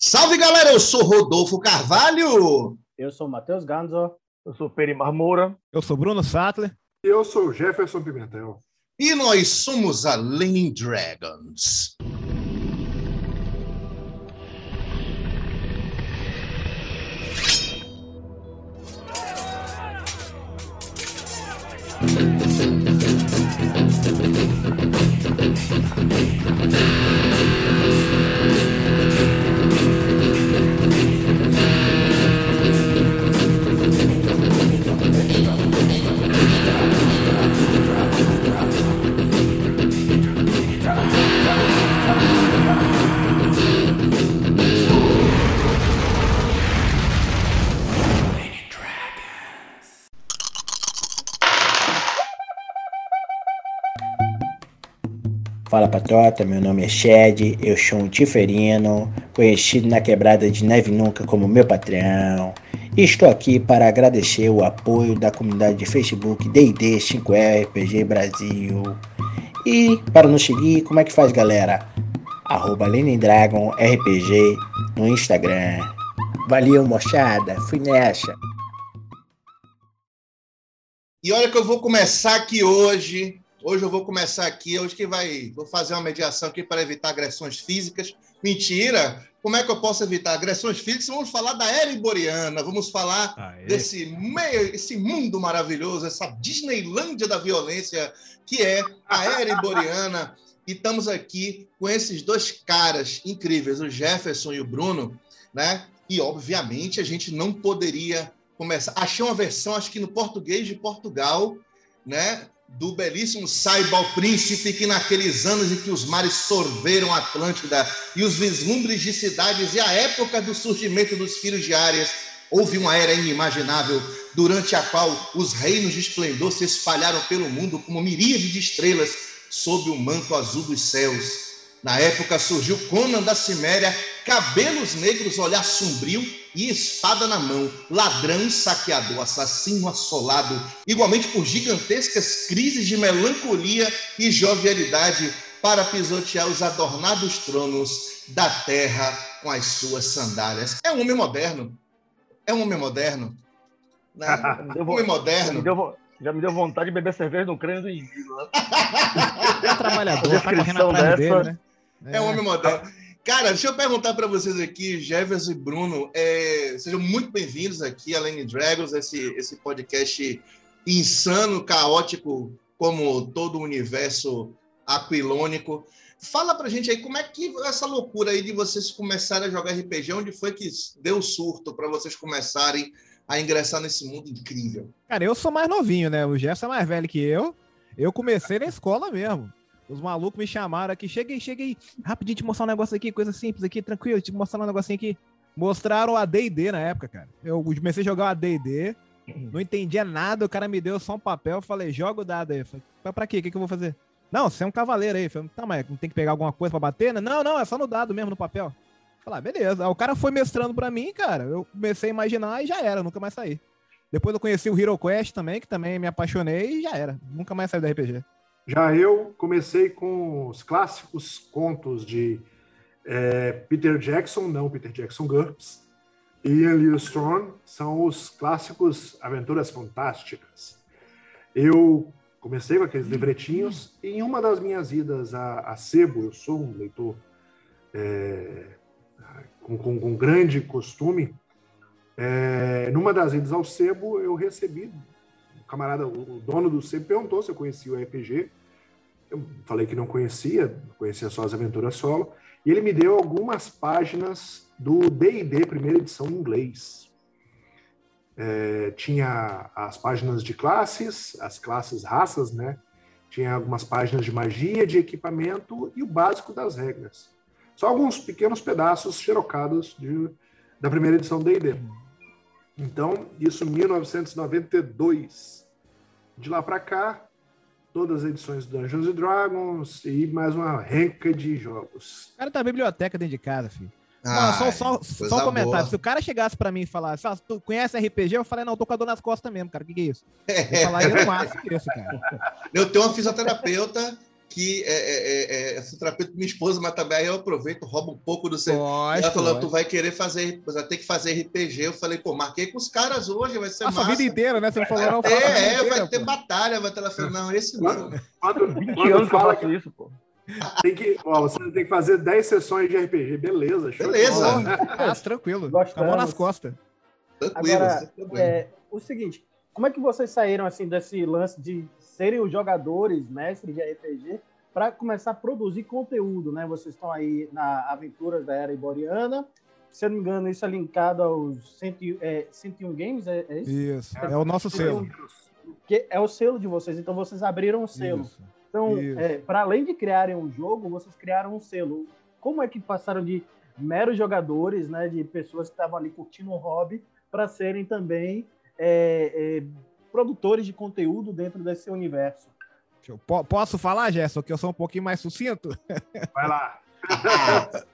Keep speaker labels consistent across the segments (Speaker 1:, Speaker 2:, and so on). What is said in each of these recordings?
Speaker 1: Salve galera, eu sou Rodolfo Carvalho.
Speaker 2: Eu sou Matheus Ganzo.
Speaker 3: Eu sou Perimar Moura.
Speaker 4: Eu sou Bruno Sattler.
Speaker 5: E eu sou Jefferson Pimentel.
Speaker 1: E nós somos a Lenin Dragons.
Speaker 6: Fala patrota, meu nome é Shed, eu sou um tiferino, conhecido na quebrada de Neve Nunca como meu patrão. Estou aqui para agradecer o apoio da comunidade de Facebook D&D 5R RPG Brasil. E para nos seguir, como é que faz galera? Arroba Dragon RPG no Instagram. Valeu mochada, fui nessa.
Speaker 1: E olha que eu vou começar aqui hoje Hoje eu vou começar aqui, hoje que vai, vou fazer uma mediação aqui para evitar agressões físicas. Mentira! Como é que eu posso evitar agressões físicas? Vamos falar da Ereboriana, vamos falar Aê. desse meio, esse mundo maravilhoso, essa Disneylândia da violência que é a Ereboriana. e estamos aqui com esses dois caras incríveis, o Jefferson e o Bruno, né? E obviamente a gente não poderia começar. Achei uma versão, acho que no português de Portugal, né? Do belíssimo Saibal Príncipe, que naqueles anos em que os mares sorveram a Atlântida e os vislumbres de cidades e a época do surgimento dos filhos de Áreas, houve uma era inimaginável durante a qual os reinos de esplendor se espalharam pelo mundo como miríade de estrelas sob o manto azul dos céus. Na época surgiu Conan da Ciméria, cabelos negros, olhar sombrio e espada na mão, ladrão, saqueador, assassino assolado, igualmente por gigantescas crises de melancolia e jovialidade para pisotear os adornados tronos da terra com as suas sandálias. É um homem moderno. É um homem moderno. Né? um homem moderno.
Speaker 3: Já me deu vontade de beber cerveja no crânio do indivíduo. Né?
Speaker 4: é trabalhador, tá correndo atrás dele, né?
Speaker 1: É, é um homem moderno. Cara, deixa eu perguntar para vocês aqui, Jefferson e Bruno, é, sejam muito bem-vindos aqui a Lane Dragons, esse, esse podcast insano, caótico, como todo o universo aquilônico. Fala pra gente aí como é que essa loucura aí de vocês começarem a jogar RPG, onde foi que deu surto para vocês começarem a ingressar nesse mundo incrível?
Speaker 4: Cara, eu sou mais novinho, né? O Jefferson é mais velho que eu. Eu comecei na escola mesmo. Os malucos me chamaram aqui, cheguei, cheguei, rapidinho te mostrar um negócio aqui, coisa simples aqui, tranquilo, te mostrar um negocinho aqui. Mostraram a D&D na época, cara. Eu comecei a jogar o AD&D, não entendia nada, o cara me deu só um papel, falei, joga o dado aí. Falei, pra quê? O que, que eu vou fazer? Não, você é um cavaleiro aí. Falei, tá, mas não tem que pegar alguma coisa pra bater? Né? Não, não, é só no dado mesmo, no papel. Falei, ah, beleza. Aí o cara foi mestrando pra mim, cara. Eu comecei a imaginar e já era, nunca mais saí. Depois eu conheci o Hero Quest também, que também me apaixonei e já era. Nunca mais saí do RPG.
Speaker 5: Já eu comecei com os clássicos contos de é, Peter Jackson, não Peter Jackson GURPS, e Ian Lewis são os clássicos Aventuras Fantásticas. Eu comecei com aqueles livretinhos e em uma das minhas idas a, a Sebo, eu sou um leitor é, com, com, com, grande costume, é, numa das idas ao Sebo eu recebi, o camarada, o dono do Sebo perguntou se eu conhecia o RPG, eu falei que não conhecia, conhecia só as aventuras solo, e ele me deu algumas páginas do D&D primeira edição em inglês. É, tinha as páginas de classes, as classes raças, né? Tinha algumas páginas de magia, de equipamento e o básico das regras. Só alguns pequenos pedaços xerocados de, da primeira edição D&D. Então, isso em 1992. De lá para cá, todas as edições do Dungeons Dragons e mais uma renca de jogos.
Speaker 4: O cara tá na biblioteca dentro de casa, filho. Ah, só, só, só um comentário. Boa. Se o cara chegasse pra mim e falasse, ah, tu conhece RPG? Eu falei, não, eu tô com a dor nas costas mesmo, cara. O que, que é isso? Eu falaria no máximo isso, cara.
Speaker 1: Eu tenho uma fisioterapeuta que é, é, é, é trapeto minha esposa, mas também aí eu aproveito, roubo um pouco do seu.
Speaker 4: Lógico,
Speaker 1: Ela falou, tu vai querer fazer, vai ter que fazer RPG. Eu falei, pô, marquei com os caras hoje, vai ser
Speaker 4: Nossa, a
Speaker 1: massa.
Speaker 4: vida inteira, né? Você não falou não.
Speaker 1: É,
Speaker 4: a vida
Speaker 1: é,
Speaker 4: inteira,
Speaker 1: vai ter batalha, vai ter. Ela falou, não, esse não.
Speaker 5: Quando,
Speaker 3: 20
Speaker 5: quando
Speaker 3: anos que eu faço isso, pô.
Speaker 5: tem que, ó, você tem que fazer 10 sessões de RPG. Beleza,
Speaker 1: Beleza.
Speaker 4: Ah, tranquilo. Com a mão nas costas.
Speaker 1: Tranquilo,
Speaker 2: Agora. É, o seguinte, como é que vocês saíram assim desse lance de serem os jogadores, mestres de RPG, para começar a produzir conteúdo, né? Vocês estão aí na Aventuras da Era Iboriana. Se eu não me engano, isso é linkado aos 100, é, 101 Games, é, é isso?
Speaker 4: Isso. É o nosso selo.
Speaker 2: Que é o selo de vocês, então vocês abriram um selo.
Speaker 4: Isso.
Speaker 2: Então,
Speaker 4: Isso.
Speaker 2: para além de criarem um jogo, vocês criaram um selo. Como é que passaram de meros jogadores, né, de pessoas que estavam ali curtindo um hobby, para serem também é, é, produtores de conteúdo dentro desse universo?
Speaker 4: Po- Posso falar, Gerson, que eu sou um pouquinho mais sucinto?
Speaker 5: Vai lá.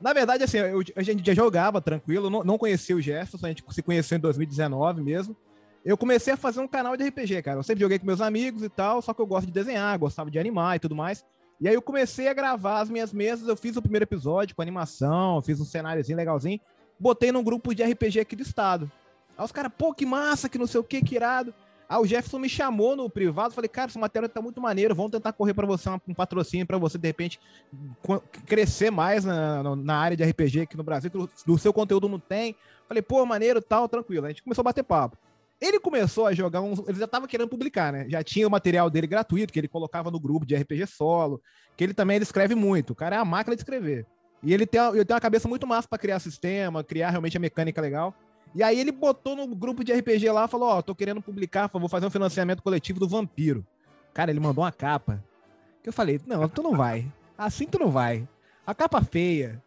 Speaker 4: Na verdade, assim, eu- a gente já jogava tranquilo, não, não conhecia o Jefferson, a gente se conheceu em 2019 mesmo. Eu comecei a fazer um canal de RPG, cara. Eu sempre joguei com meus amigos e tal, só que eu gosto de desenhar, gostava de animar e tudo mais. E aí eu comecei a gravar as minhas mesas, eu fiz o primeiro episódio com animação, fiz um cenáriozinho legalzinho, botei num grupo de RPG aqui do estado. Aí os caras, pô, que massa, que não sei o que, que irado. Aí o Jefferson me chamou no privado, falei, cara, esse material tá muito maneiro, vamos tentar correr pra você um, patrocínio pra você, de repente, crescer mais na, na- área de RPG aqui no Brasil, que do seu conteúdo não tem. Falei, pô, maneiro, tal, tranquilo. A gente começou a bater papo. Ele começou a jogar uns. Ele já tava querendo publicar, né? Já tinha o material dele gratuito, que ele colocava no grupo de RPG solo, que ele também ele escreve muito. O cara é a máquina de escrever. E ele tem, ele tem uma cabeça muito massa pra criar sistema, criar realmente a mecânica legal. E aí ele botou no grupo de RPG lá, falou, ó, tô querendo publicar, vou fazer um financiamento coletivo do Vampiro. Cara, ele mandou uma capa. Que eu falei, não, tu não vai. Assim tu não vai. A capa feia.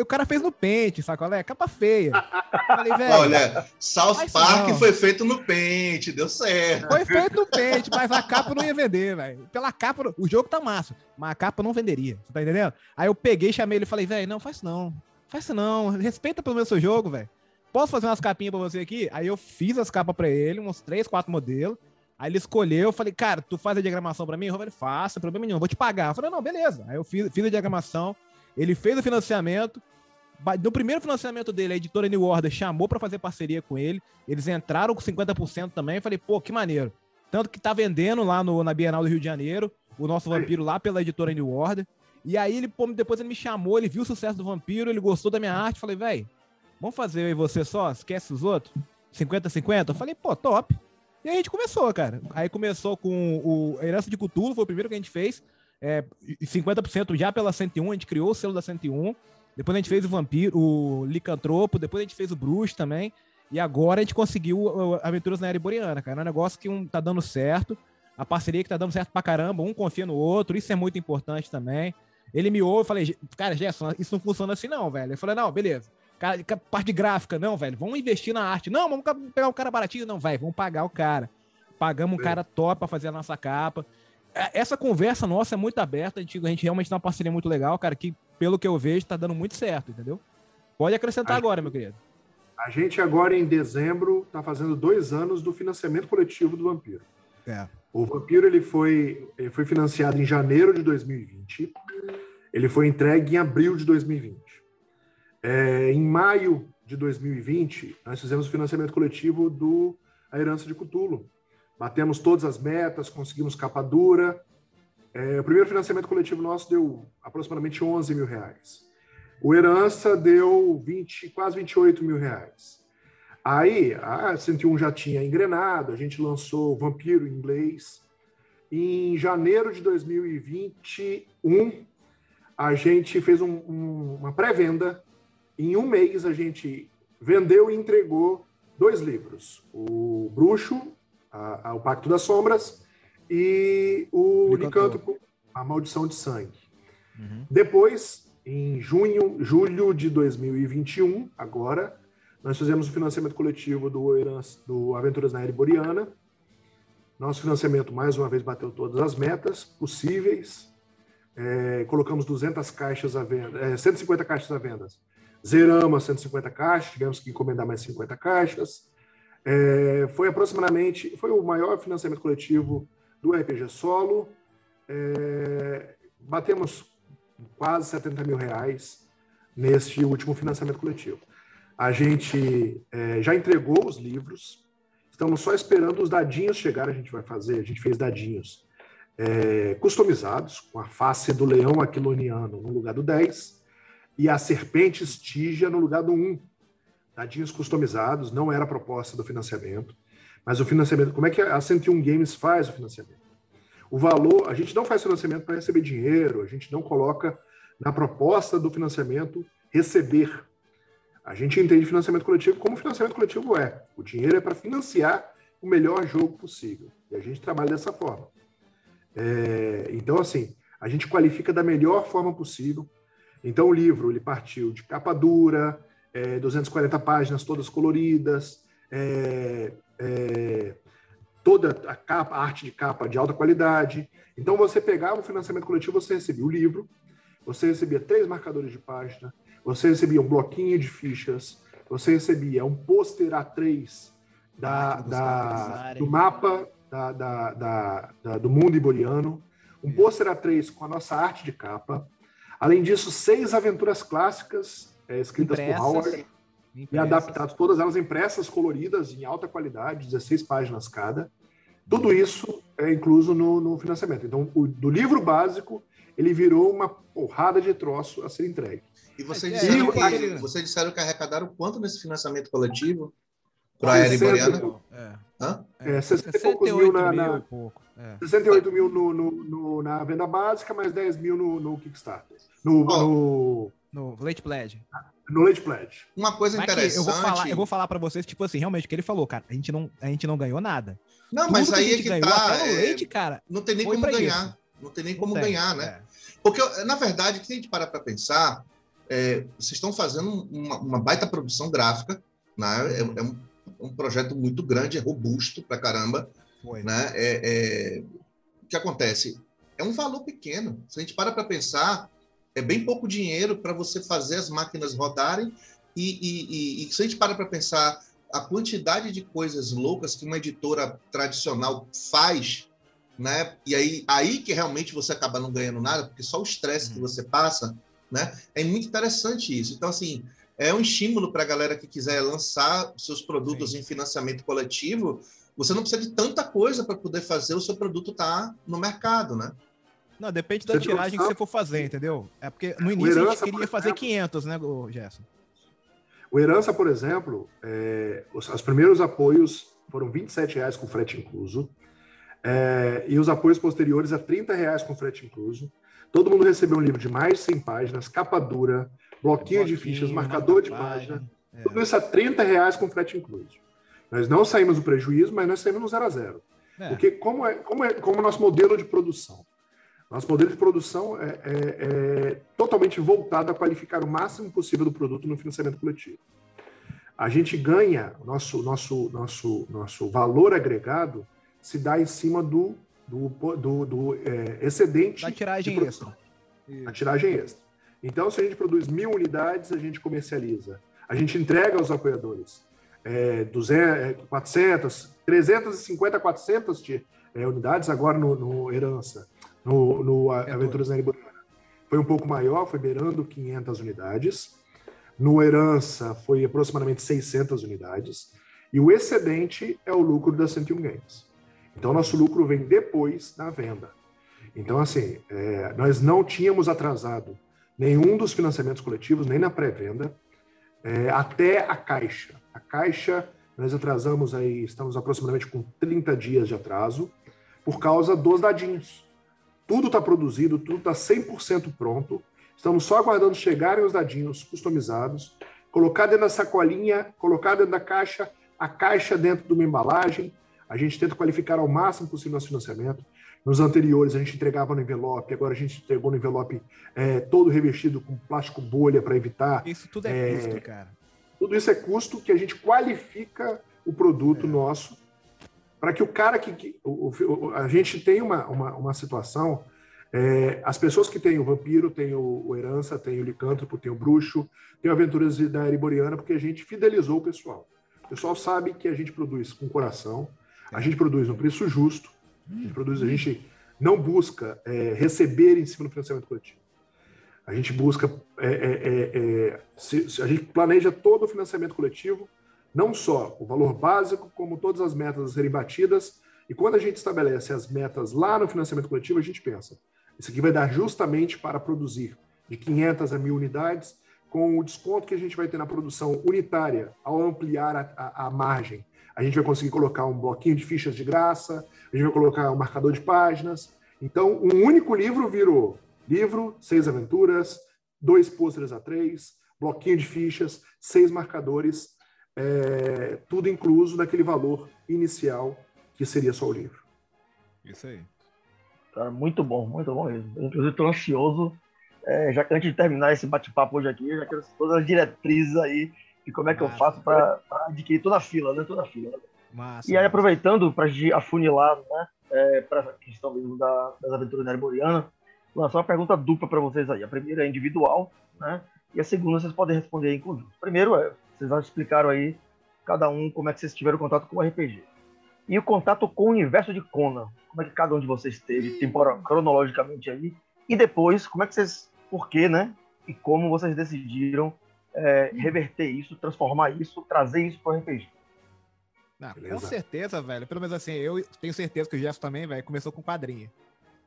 Speaker 4: O cara fez no pente, sacolé? Capa feia. Eu Falei, velho.
Speaker 1: Olha, South Park
Speaker 4: não.
Speaker 1: foi feito no pente, deu certo.
Speaker 4: Foi feito no pente, mas a capa não ia vender, velho. Pela capa, o jogo tá massa, mas a capa não venderia. Você tá entendendo? Aí eu peguei, chamei ele e falei, velho, não, faz isso não. Faz isso não. Respeita pelo menos seu jogo, velho. Posso fazer umas capinhas pra você aqui? Aí eu fiz as capas pra ele, uns três, quatro modelos. Aí ele escolheu, eu falei, cara, tu faz a diagramação pra mim? Eu falei, faça, problema nenhum, vou te pagar. Eu falei, não, beleza. Aí eu fiz, fiz a diagramação, ele fez o financiamento. No primeiro financiamento dele, a editora New Order chamou pra fazer parceria com ele. Eles entraram com 50% também. Eu falei, pô, que maneiro. Tanto que tá vendendo lá no, na Bienal do Rio de Janeiro, o nosso vampiro lá pela editora New Order. E aí ele, depois ele me chamou, ele viu o sucesso do vampiro, ele gostou da minha arte. Falei, velho, vamos fazer eu e você só? Esquece os outros? 50-50? Eu falei, pô, top. E aí a gente começou, cara. Aí começou com o Herança de Cthulhu, foi o primeiro que a gente fez. É, e 50% já pela 101, a gente criou o selo da 101. Depois a gente fez o Vampiro, o Licantropo, depois a gente fez o Bruxo também. E agora a gente conseguiu o- o Aventuras na Era cara. É um negócio que um tá dando certo. A parceria que tá dando certo pra caramba, um confia no outro, isso é muito importante também. Ele me ouve, eu falei, cara, Gerson, isso não funciona assim não, velho. Ele falou, não, beleza. Cara, ca- parte gráfica, não, velho, vamos investir na arte. Não, vamos pegar um cara baratinho, não, vai, vamos pagar o cara. Pagamos um cara top pra fazer a nossa capa. É, Essa conversa nossa é muito aberta, a gente, a gente realmente tem uma parceria muito legal, cara, que pelo que eu vejo tá dando muito certo, entendeu? Pode acrescentar
Speaker 5: A
Speaker 4: agora, meu querido.
Speaker 5: A gente agora, em dezembro, está fazendo dois anos do financiamento coletivo do Vampiro.
Speaker 4: É.
Speaker 5: O Vampiro ele foi, ele foi financiado em janeiro de 2020. Ele foi entregue em abril de 2020. É, em maio de 2020, nós fizemos o financiamento coletivo do A Herança de Cutulo. Batemos todas as metas, conseguimos capa dura. É, o primeiro financiamento coletivo nosso deu aproximadamente 11 mil reais. O Herança deu 20, quase 28 mil reais. Aí, a 101 já tinha engrenado, a gente lançou Vampiro em inglês. Em janeiro de 2021, a gente fez um- um- uma pré-venda. Em um mês, a gente vendeu e entregou dois livros: o Bruxo, a- a- O Pacto das Sombras, e o
Speaker 4: Licântropo.
Speaker 5: A Maldição de Sangue. Depois, em junho, julho de 2021, agora, nós fizemos o financiamento coletivo do, do Aventuras na Era Boreana. Nosso financiamento, mais uma vez, bateu todas as metas possíveis. É, colocamos 200 caixas à venda, é, 150 caixas à venda. Zeramos as 150 caixas, tivemos que encomendar mais 50 caixas. É, foi aproximadamente, foi o maior financiamento coletivo do RPG Solo é, batemos quase 70 mil reais neste último financiamento coletivo. A gente é, já entregou os livros, estamos só esperando os dadinhos chegar. A gente vai fazer, a gente fez dadinhos é, customizados, com a face do leão aquiloniano no lugar do 10 e a serpente estígia no lugar do 1. Dadinhos customizados, não era a proposta do financiamento, mas o financiamento, como é que a 101 Games faz o financiamento? O valor, a gente não faz financiamento para receber dinheiro, a gente não coloca na proposta do financiamento receber. A gente entende financiamento coletivo como financiamento coletivo é. O dinheiro é para financiar o melhor jogo possível. E a gente trabalha dessa forma. É, então, assim, a gente qualifica da melhor forma possível. Então, o livro ele partiu de capa dura, é, 240 páginas todas coloridas, é, é, toda a capa, a arte de capa de alta qualidade. Então, você pegava o financiamento coletivo, você recebia o livro, você recebia três marcadores de página, você recebia um bloquinho de fichas, você recebia um pôster A3 da, da, do mapa da, da, da, do mundo iboriano, um pôster A3 com a nossa arte de capa. Além disso, seis aventuras clássicas é, escritas Impressas. por Howard Impressas. e adaptadas, todas elas impressas, coloridas, em alta qualidade, 16 páginas cada. Tudo isso é incluso no, no financiamento. Então, o, do livro básico, ele virou uma porrada de troço a ser entregue.
Speaker 1: E vocês é, disseram, que, vocês disseram que arrecadaram quanto nesse financiamento coletivo para a Aérea Iboriana?
Speaker 5: É. Hã? É, 60 e poucos mil na. na pouco. É. 68 mil no, no, no, na venda básica, mais 10 mil no, no Kickstarter. No, oh. no,
Speaker 4: no Late Pledge.
Speaker 5: No Late Pledge.
Speaker 1: Uma coisa mas interessante.
Speaker 4: Eu vou falar, eu vou falar para vocês, tipo assim, realmente, o que ele falou, cara. A gente não, a gente não ganhou nada.
Speaker 1: Não, Tudo mas aí
Speaker 4: que
Speaker 1: é que
Speaker 4: ganhou,
Speaker 1: tá.
Speaker 4: É, leite, cara,
Speaker 1: não tem nem como ganhar. Isso. Não tem nem como tem, ganhar, né? É. Porque, na verdade, se a gente parar para pensar, é, vocês estão fazendo uma, uma, baita produção gráfica, né? É, é um, um, projeto muito grande, é robusto pra caramba. Foi. Né? É, é, o que acontece? É um valor pequeno. Se a gente para para pensar, é bem pouco dinheiro para você fazer as máquinas rodarem. E, e, e, e se a gente para para pensar a quantidade de coisas loucas que uma editora tradicional faz, né? E aí, aí que realmente você acaba não ganhando nada, porque só o estresse uhum. que você passa, né? É muito interessante isso. Então, assim, é um estímulo para a galera que quiser lançar seus produtos Sim. em financiamento coletivo. Você não precisa de tanta coisa para poder fazer o seu produto estar tá no mercado, né?
Speaker 4: Não, depende da você tiragem que você for fazer, entendeu? É porque no início a gente queria fazer 500, né, Gerson?
Speaker 5: O Herança, por exemplo, é, os, os, primeiros apoios foram R$ reais com frete incluso, é, e os apoios posteriores a R$ reais com frete incluso. Todo mundo recebeu um livro de mais de 100 páginas, capa dura, bloquinho, bloquinho de fichas, marcador de página, é. tudo isso a R$ reais com frete incluso. Nós não saímos do prejuízo, mas nós saímos no zero a zero. É. Porque como é, como é como é o nosso modelo de produção? Nosso modelo de produção é, é, é, totalmente voltado a qualificar o máximo possível do produto no financiamento coletivo. A gente ganha, nosso, nosso, nosso, nosso valor agregado se dá em cima do, do, do, do é, excedente.
Speaker 4: Da tiragem extra.
Speaker 5: A tiragem extra. Então, se a gente produz mil unidades, a gente comercializa. A gente entrega aos apoiadores é, 200, 400, 350, 400 é, unidades agora no, no Herança no, no Aventuras na. Foi um pouco maior, foi beirando 500 unidades. No Herança foi aproximadamente 600 unidades. E o excedente é o lucro da 101 Games. Então, nosso lucro vem depois da venda. Então, assim, é, nós não tínhamos atrasado nenhum dos financiamentos coletivos, nem na pré-venda, é, até a Caixa. A Caixa, nós atrasamos aí, estamos aproximadamente com 30 dias de atraso, por causa dos dadinhos. Tudo está produzido, tudo está 100% pronto. Estamos só aguardando chegarem os dadinhos customizados, colocar dentro da sacolinha, colocar dentro da caixa, a caixa dentro de uma embalagem. A gente tenta qualificar ao máximo possível nosso financiamento. Nos anteriores a gente entregava no envelope, agora a gente entregou no envelope é, todo revestido com plástico bolha para evitar.
Speaker 4: Isso tudo é, é, custo, cara.
Speaker 5: Tudo isso é custo que a gente qualifica o produto é. nosso para que o cara que. que o, o, a gente tem uma, uma, uma situação. É, as pessoas que têm o vampiro, tem o, o, herança, tem o licântropo, tem o bruxo, tem o aventuras da Eriboriana, porque a gente fidelizou o pessoal. O pessoal sabe que a gente produz com coração, a gente produz um preço justo, a gente produz, a gente não busca é, receber em cima do financiamento coletivo. A gente busca, é, é, é, é se, se a gente planeja todo o financiamento coletivo, não só o valor básico, como todas as metas a serem batidas. E quando a gente estabelece as metas lá no financiamento coletivo, a gente pensa: isso aqui vai dar justamente para produzir de 500 a 1000 unidades, com o desconto que a gente vai ter na produção unitária, ao ampliar a, a, a margem. A gente vai conseguir colocar um bloquinho de fichas de graça, a gente vai colocar um marcador de páginas. Então, um único livro virou livro, seis aventuras, dois pôsteres a três, bloquinho de fichas, seis marcadores, é, tudo incluso naquele valor inicial que seria só o livro.
Speaker 3: Isso aí. Cara, muito bom, muito bom mesmo. Inclusive, estou ansioso, é, já que antes de terminar esse bate-papo hoje aqui, já quero todas as diretrizes aí de como é que Massa. eu faço para adquirir toda a fila, né? Toda a fila. Massa, e aí, aproveitando para afunilar, né? É, para a questão mesmo da, das aventuras Nerboriana, lançar uma pergunta dupla para vocês aí. A primeira é individual, né? E a segunda vocês podem responder em conjunto. Primeiro, é, vocês já explicaram aí, cada um, como é que vocês tiveram contato com o RPG. E o contato com o universo de Conan. Como é que cada um de vocês teve, temporal, cronologicamente aí. E depois, como é que vocês, por quê, né? E como vocês decidiram é, reverter isso, transformar isso, trazer isso para o RPG.
Speaker 4: Não, com certeza, velho. Pelo menos assim, eu tenho certeza que o Jeff também, velho, começou com quadrinho.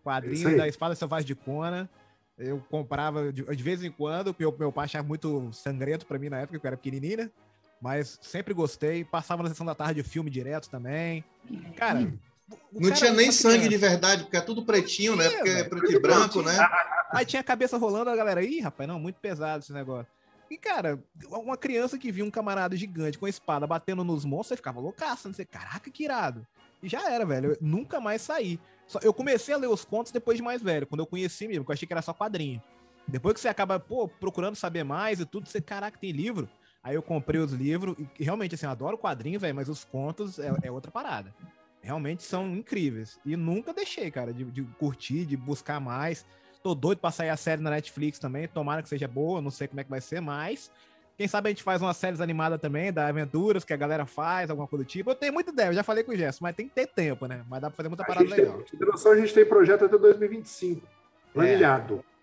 Speaker 4: Quadrinho da Espada Selvagem de Conan. Eu comprava de, de vez em quando, meu, meu pai achava muito sangrento para mim na época, que eu era pequenininho, né? Mas sempre gostei. Passava na sessão da tarde de filme direto também. Cara. Hum.
Speaker 1: Não tinha nem sangue de verdade, porque é tudo pretinho, né? Porque é preto e branco, né?
Speaker 4: Aí tinha a cabeça rolando, a galera, ih, rapaz, não, muito pesado esse negócio. E, cara, uma criança que via um camarada gigante com a espada batendo nos monstros, você ficava loucaça, não sei, caraca, que irado. E já era, velho. Eu nunca mais saí. Só, eu comecei a ler os contos depois de mais velho, quando eu conheci mesmo, porque eu achei que era só quadrinho. Depois que você acaba, pô, procurando saber mais e tudo, você, caraca, tem livro. Aí eu comprei os livros, e realmente, assim, eu adoro quadrinho, velho, mas os contos é, é, outra parada. Realmente são incríveis. E nunca deixei, cara, de, de curtir, de buscar mais. Tô doido pra sair a série na Netflix também. Tomara que seja boa, não sei como é que vai ser, mas. Quem sabe a gente faz uma série animada também, da Aventuras, que a galera faz, alguma coisa do tipo. Eu tenho muita ideia, eu já falei com o Gerson, mas tem que ter tempo, né? Mas dá pra fazer muita parada legal.
Speaker 5: Tem, a gente tem projeto até 2025. Planilhado.
Speaker 4: É.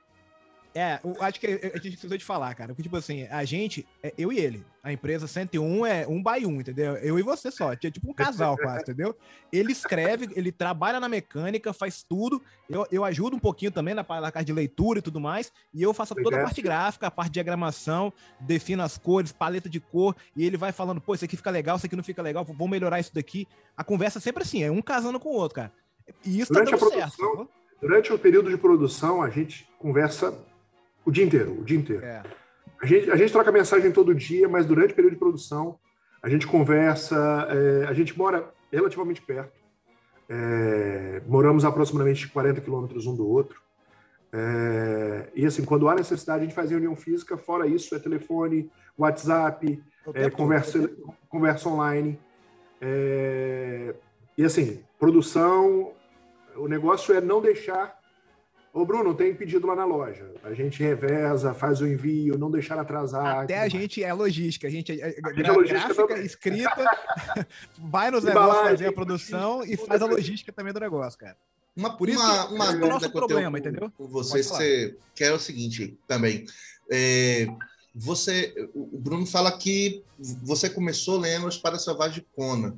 Speaker 4: É, acho que a gente precisou de falar, cara. Porque, tipo assim, a gente, é eu e ele. A empresa 101 é um by um, entendeu? Eu e você só. É tipo um casal quase, entendeu? Ele escreve, ele trabalha na mecânica, faz tudo. Eu, eu ajudo um pouquinho também na, na parte de leitura e tudo mais. E eu faço toda a parte gráfica, a parte de diagramação, defino as cores, paleta de cor. E ele vai falando, pô, isso aqui fica legal, isso aqui não fica legal, vou melhorar isso daqui. A conversa é sempre assim, é um casando com o outro, cara. E isso
Speaker 5: tá durante tá dando certo. Produção, durante o período de produção, a gente conversa o dia inteiro, o dia inteiro. É. A, gente, a gente troca mensagem todo dia, mas durante o período de produção, a gente conversa, é, a gente mora relativamente perto. É, moramos aproximadamente 40 quilômetros um do outro. É, e assim, quando há necessidade, a gente faz reunião física, fora isso, é telefone, WhatsApp, é, conversa, conversa online. É, e assim, produção, o negócio é não deixar Ô, Bruno, tem pedido lá na loja. A gente reveza, faz o envio, não deixar atrasar.
Speaker 4: Até a gente é logística. A gente é, a gente é logística gráfica, também. escrita, vai nos negócios fazer a produção e faz a logística também do negócio, cara.
Speaker 1: Uma, Por isso uma, que, uma é o nosso problema, entendeu? Com você, você quer o seguinte também. É, você, o Bruno fala que você começou lendo As Espadas Selvagens de Conan.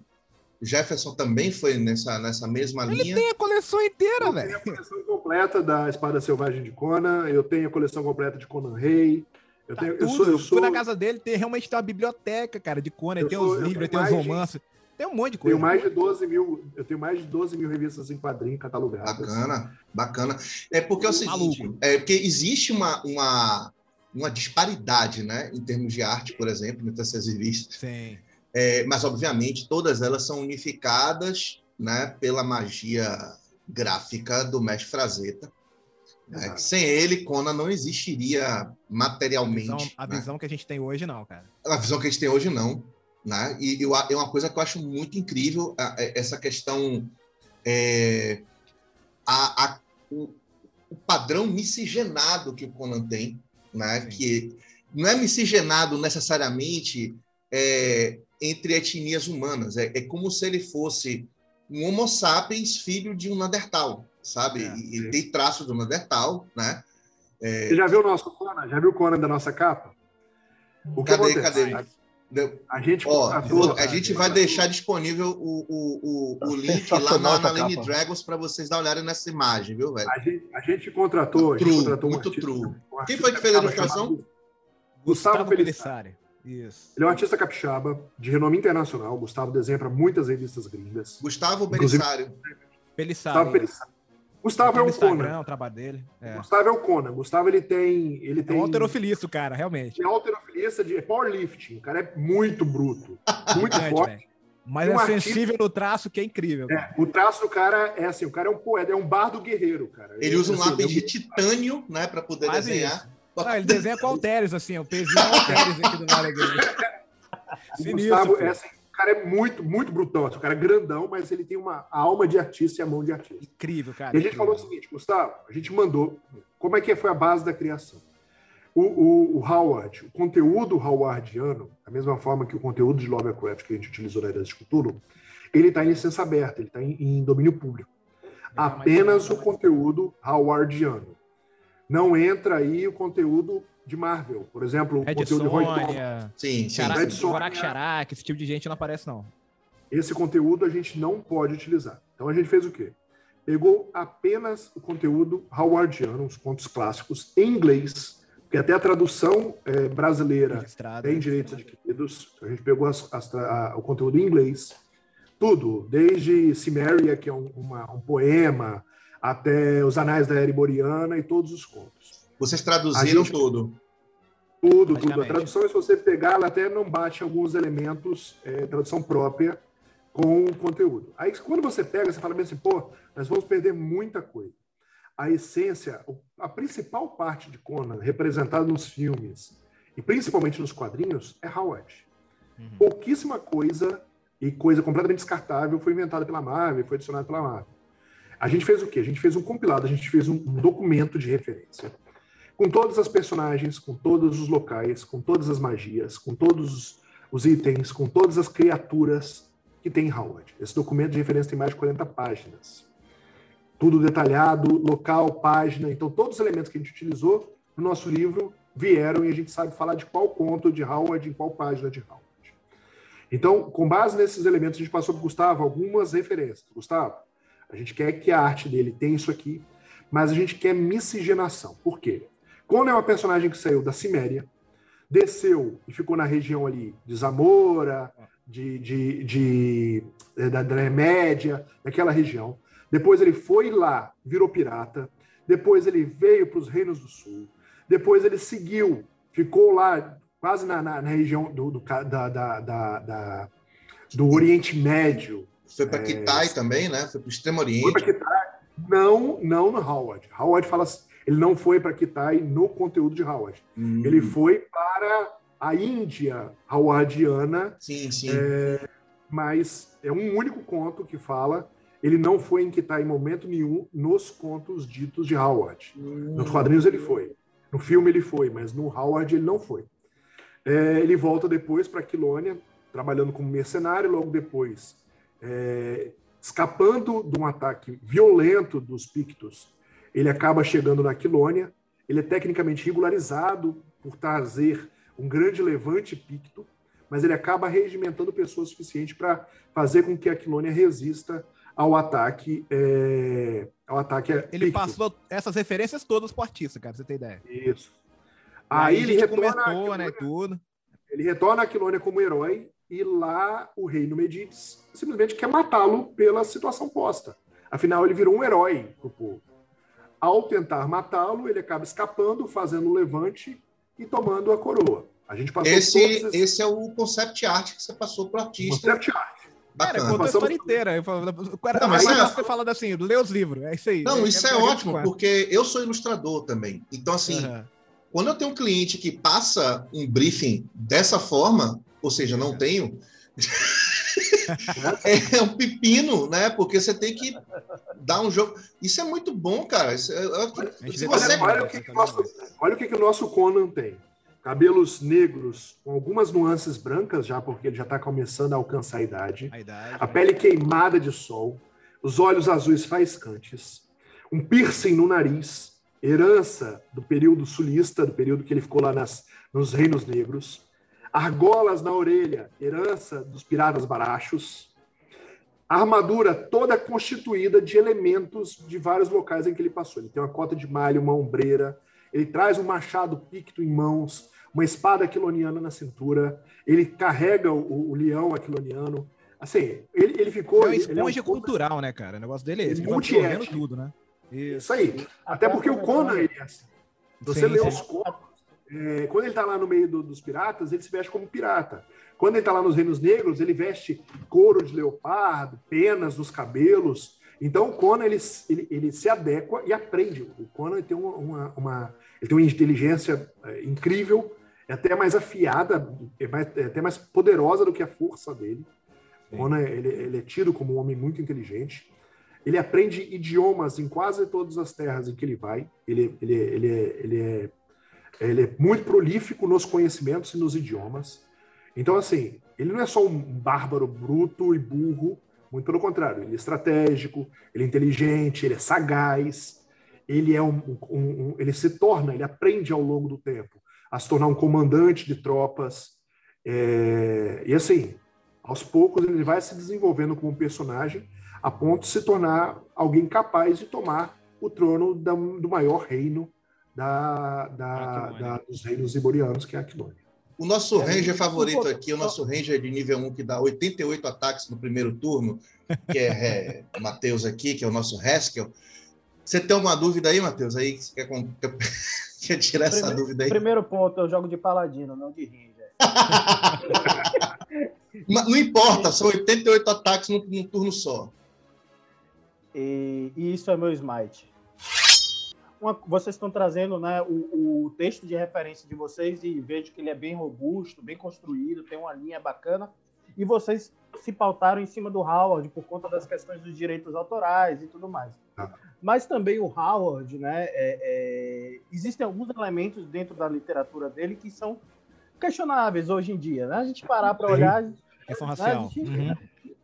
Speaker 1: Jefferson também foi nessa, nessa mesma
Speaker 4: Ele
Speaker 1: linha.
Speaker 4: Ele tem a coleção inteira, velho. Eu
Speaker 5: tenho a coleção completa da Espada Selvagem de Conan, eu tenho a coleção completa de Conan Rei. Eu, tá tenho,
Speaker 4: eu sou, eu sou... Fui na casa dele, tem realmente tem uma biblioteca, cara, de Conan, eu tem sou, os livros, tem os romances. De... Tem um monte de coisa.
Speaker 5: Tenho mais de 12 mil, eu tenho mais de 12 mil revistas em quadrinho catalogadas.
Speaker 1: Bacana, bacana. É porque é o seguinte, Maluco. é porque existe uma, uma, uma disparidade, né, em termos de arte, por exemplo, entre essas revistas.
Speaker 4: Sim.
Speaker 1: É, mas, obviamente, todas elas são unificadas né, pela magia gráfica do mestre Frazetta. Né? Sem ele, Conan não existiria materialmente.
Speaker 4: A visão, a
Speaker 1: né?
Speaker 4: visão, que a gente tem hoje, não, cara.
Speaker 1: A visão que a gente tem hoje, não. Né? E eu, é uma coisa que eu acho muito incrível, essa questão. É, a, a, o, o, padrão miscigenado que o Conan tem, né? que não é miscigenado necessariamente é, entre etnias humanas. É, é como se ele fosse um Homo sapiens filho de um Neandertal, sabe? É, e, tem traço do Neandertal, né?
Speaker 5: É... Você já viu o nosso Conan? Já viu o Conan da nossa capa?
Speaker 1: O que cadê, acontece? cadê? A gente, Ó, a gente vai deixar disponível o, o, o, o link lá na, na Lane Dragons para vocês dar uma olhada nessa imagem, viu, velho?
Speaker 5: A gente, a gente contratou. A gente
Speaker 1: true,
Speaker 5: contratou
Speaker 1: muito um artista, true. Um Quem foi que fez a ilustração?
Speaker 5: Gustavo, Gustavo Pelissari. Isso. Ele é um artista capixaba, de renome internacional. Gustavo desenha para muitas revistas gringas.
Speaker 1: Gustavo. Pelissari.
Speaker 4: Gustavo Pelissari.
Speaker 5: Gustavo é o Conan.
Speaker 4: o trabalho dele.
Speaker 5: É. Gustavo é o Conan. Gustavo ele tem. Ele tem... É um
Speaker 4: alterofilista, cara, realmente.
Speaker 5: É um alterofilista de powerlifting. O cara é muito bruto. Muito forte.
Speaker 4: Mas um é sensível artista... no traço, que é incrível.
Speaker 5: É, o traço do cara é assim: o cara é um poeta, é um bardo guerreiro, cara.
Speaker 1: Ele, ele usa um assim, lápis de titânio, né, para poder Quase desenhar.
Speaker 4: Não, ele desenha com halteres, assim, o pezinho halteres aqui do Vale
Speaker 5: O Gustavo é assim, cara é muito, muito brutão. O cara é grandão, mas ele tem uma alma de artista e a mão de artista.
Speaker 4: Incrível, cara.
Speaker 5: E a gente
Speaker 4: incrível.
Speaker 5: falou o seguinte, Gustavo, a gente mandou. Como é que foi a base da criação? O, o, o Howard, o conteúdo howardiano, da mesma forma que o conteúdo de Lovecraft que a gente utilizou na Era de Cthulhu, ele está em licença aberta, ele está em, em, domínio público. Apenas o conteúdo howardiano. Não entra aí o conteúdo de Marvel. Por exemplo, o
Speaker 4: Red
Speaker 5: conteúdo
Speaker 4: Sônia,
Speaker 5: de Roy Thomas.
Speaker 4: Sim, sim. Red Sônia. Esse tipo de gente não aparece, não.
Speaker 5: Esse conteúdo a gente não pode utilizar. Então a gente fez o quê? Pegou apenas o conteúdo howardiano, os contos clássicos, em inglês, porque até a tradução é, brasileira tem né? direitos adquiridos. A gente pegou as, as, a, o conteúdo em inglês, tudo, desde Cimeria, que é um, uma, um poema, até os Anais da Era Iboriana e todos os contos.
Speaker 1: Vocês traduziram gente, tudo?
Speaker 5: Tudo, tudo. A tradução, se você pegar, ela até não bate alguns elementos, é, tradução própria, com o conteúdo. Aí, quando você pega, você fala bem assim, pô, nós vamos perder muita coisa. A essência, a principal parte de Conan, representada nos filmes, e principalmente nos quadrinhos, é Howard. Uhum. Pouquíssima coisa, e coisa completamente descartável, foi inventada pela Marvel, foi adicionada pela Marvel. A gente fez o quê? A gente fez um compilado, a gente fez um documento de referência com todas as personagens, com todos os locais, com todas as magias, com todos os itens, com todas as criaturas que tem em Howard. Esse documento de referência tem mais de 40 páginas. Tudo detalhado, local, página. Então, todos os elementos que a gente utilizou no nosso livro vieram e a gente sabe falar de qual conto de Howard, em qual página de Howard. Então, com base nesses elementos, a gente passou para Gustavo algumas referências. Gustavo, a gente quer que a arte dele tenha isso aqui, mas a gente quer miscigenação. Por quê? Conan é uma personagem que saiu da Ciméria, desceu e ficou na região ali de Zamora, de, de, de, eh, da, da Média, daquela região. Depois ele foi lá, virou pirata. Depois ele veio para os Reinos do Sul. Depois ele seguiu, ficou lá quase na, na, na região do, do, da, da, da, do Oriente Médio.
Speaker 1: Foi para é, também, né? Foi para o Extremo Oriente. Foi para
Speaker 5: Kitai. Não, não no Howard. Howard fala assim, ele não foi para Kitai no conteúdo de Howard. Hum. Ele foi para a Índia howardiana.
Speaker 1: Sim, sim.
Speaker 5: É, mas é um único conto que fala. Ele não foi em Kitai em momento nenhum nos contos ditos de Howard. Hum. Nos quadrinhos ele foi. No filme ele foi, mas no Howard ele não foi. É, ele volta depois para Quilônia, trabalhando como mercenário, logo depois, é, escapando de um ataque violento dos Pictos ele acaba chegando na Quilônia, ele é tecnicamente regularizado por trazer um grande levante picto, mas ele acaba regimentando pessoas suficientes para fazer com que a Quilônia resista ao ataque é, ao ataque
Speaker 4: Ele picto. passou essas referências todas para o artista, cara, pra você ter ideia.
Speaker 5: Isso.
Speaker 4: Aí, Aí ele retorna comentou, né, tudo.
Speaker 5: Ele retorna a Quilônia como herói e lá o reino Medites simplesmente quer matá-lo pela situação posta. Afinal, ele virou um herói pro povo. Ao tentar matá-lo, ele acaba escapando, fazendo o levante e tomando a coroa. A gente
Speaker 1: passou esse, esses... esse é o concept art que você passou para o artista.
Speaker 5: Concept art.
Speaker 4: Cara, contou a história inteira. O cara não, mas é... você falando assim, lê os livros, é isso aí.
Speaker 1: Não, é, isso é, é ótimo, porque eu sou ilustrador também. Então, assim, uhum. quando eu tenho um cliente que passa um briefing dessa forma, ou seja, não tenho, é um pepino, né? Porque você tem que dar um jogo. Isso é muito bom, cara. Isso é...
Speaker 5: Se você... olha, o que, que, nosso... olha o que, que o nosso Conan tem. Cabelos negros com algumas nuances brancas, já porque ele já está começando a alcançar a idade. A, idade, a pele queimada de sol, os olhos azuis faiscantes, um piercing no nariz, herança do período sulista, do período que ele ficou lá nas, nos Reinos Negros, argolas na orelha, herança dos piratas barachos, a armadura toda constituída de elementos de vários locais em que ele passou. Ele tem uma cota de malha, uma ombreira, ele traz um machado picto em mãos, uma espada aquiloniana na cintura, ele carrega o, o leão aquiloniano. Assim, ele, ele ficou.
Speaker 4: É uma
Speaker 5: esponja
Speaker 4: é um... cultural, né, cara? O negócio dele é esse,
Speaker 5: ele tudo, né? Isso, Isso aí. Até porque o Conan, ele é assim. Você sim, lê sim. os contos, é, quando ele está lá no meio do, dos piratas, ele se veste como pirata. Quando ele está lá nos Reinos Negros, ele veste couro de leopardo, penas nos cabelos. Então o Conan ele, ele, ele se adequa e aprende. O Conan tem uma, uma, uma ele tem uma inteligência é, incrível, é até mais afiada, é, mais, é, até mais poderosa do que a força dele. O Conan ele, ele é tido como um homem muito inteligente. Ele aprende idiomas em quase todas as terras em que ele vai. Ele, ele, ele, é, ele, é, ele é muito prolífico nos conhecimentos e nos idiomas. Então, assim, ele não é só um bárbaro bruto e burro, muito pelo contrário, ele é estratégico, ele é inteligente, ele é sagaz, ele é um, um, um, ele se torna, ele aprende ao longo do tempo a se tornar um comandante de tropas. É, e assim, aos poucos ele vai se desenvolvendo como personagem a ponto de se tornar alguém capaz de tomar o trono da, do maior reino da, da, da, dos reinos iborianos, que é a Aquilônia.
Speaker 1: O nosso é, ranger favorito aqui, o nosso ranger de nível 1, que dá 88 ataques no primeiro turno, que é, é o Matheus aqui, que é o nosso Haskell. Você tem uma dúvida aí, Matheus? Aí você quer, quer tirar essa
Speaker 2: primeiro,
Speaker 1: dúvida aí?
Speaker 2: Primeiro ponto, eu jogo de paladino, não de ranger.
Speaker 1: não importa, são 88 ataques num, num turno só.
Speaker 2: E, e, isso é meu smite uma, vocês estão trazendo né, o, o, texto de referência de vocês e vejo que ele é bem robusto, bem construído, tem uma linha bacana. E vocês se pautaram em cima do Howard por conta das questões dos direitos autorais e tudo mais. Ah. Mas também o Howard, né, é, é, existem alguns elementos dentro da literatura dele que são questionáveis hoje em dia. Né? A gente parar para olhar.
Speaker 4: Questão racial.
Speaker 2: Né, gente, uhum.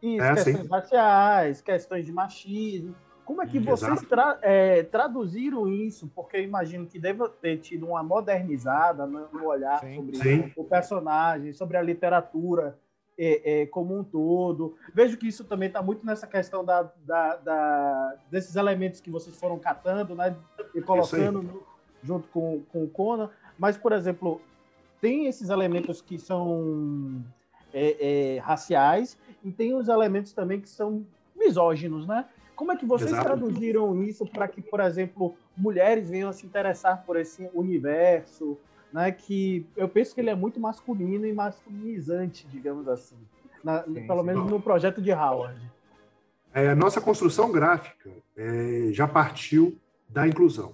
Speaker 2: Isso, é, questões sim. raciais, questões de machismo. Como é que vocês tra é, traduziram isso? Porque eu imagino que deva ter tido uma modernizada no, olhar sim, sobre sim. o personagem, sobre a literatura é, é, como um todo. Vejo que isso também está muito nessa questão da, da, da, desses elementos que vocês foram catando né, e colocando no, junto com, com o Conan. Mas, por exemplo, tem esses elementos que são é, é, raciais e tem os elementos também que são misóginos, né? Como é que vocês Exato. traduziram isso para que, por exemplo, mulheres venham a se interessar por esse universo, né? Que eu penso que ele é muito masculino e masculinizante, digamos assim, na, sim, pelo sim. menos no projeto de Howard.
Speaker 5: É, a nossa construção gráfica é, já partiu da inclusão.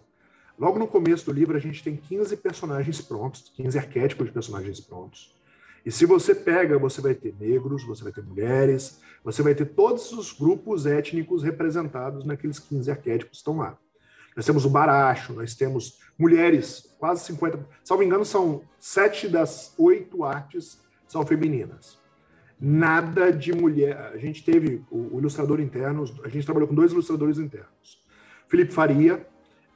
Speaker 5: Logo no começo do livro, a gente tem 15 personagens prontos, 15 arquétipos de personagens prontos. E se você pega, você vai ter negros, você vai ter mulheres, você vai ter todos os grupos étnicos representados naqueles 15 arquétipos que estão lá. Nós temos o baracho, nós temos mulheres, quase 50. Salvo engano, são sete das oito artes são femininas. Nada de mulher. A gente teve o, ilustrador interno, a gente trabalhou com dois ilustradores internos, Felipe Faria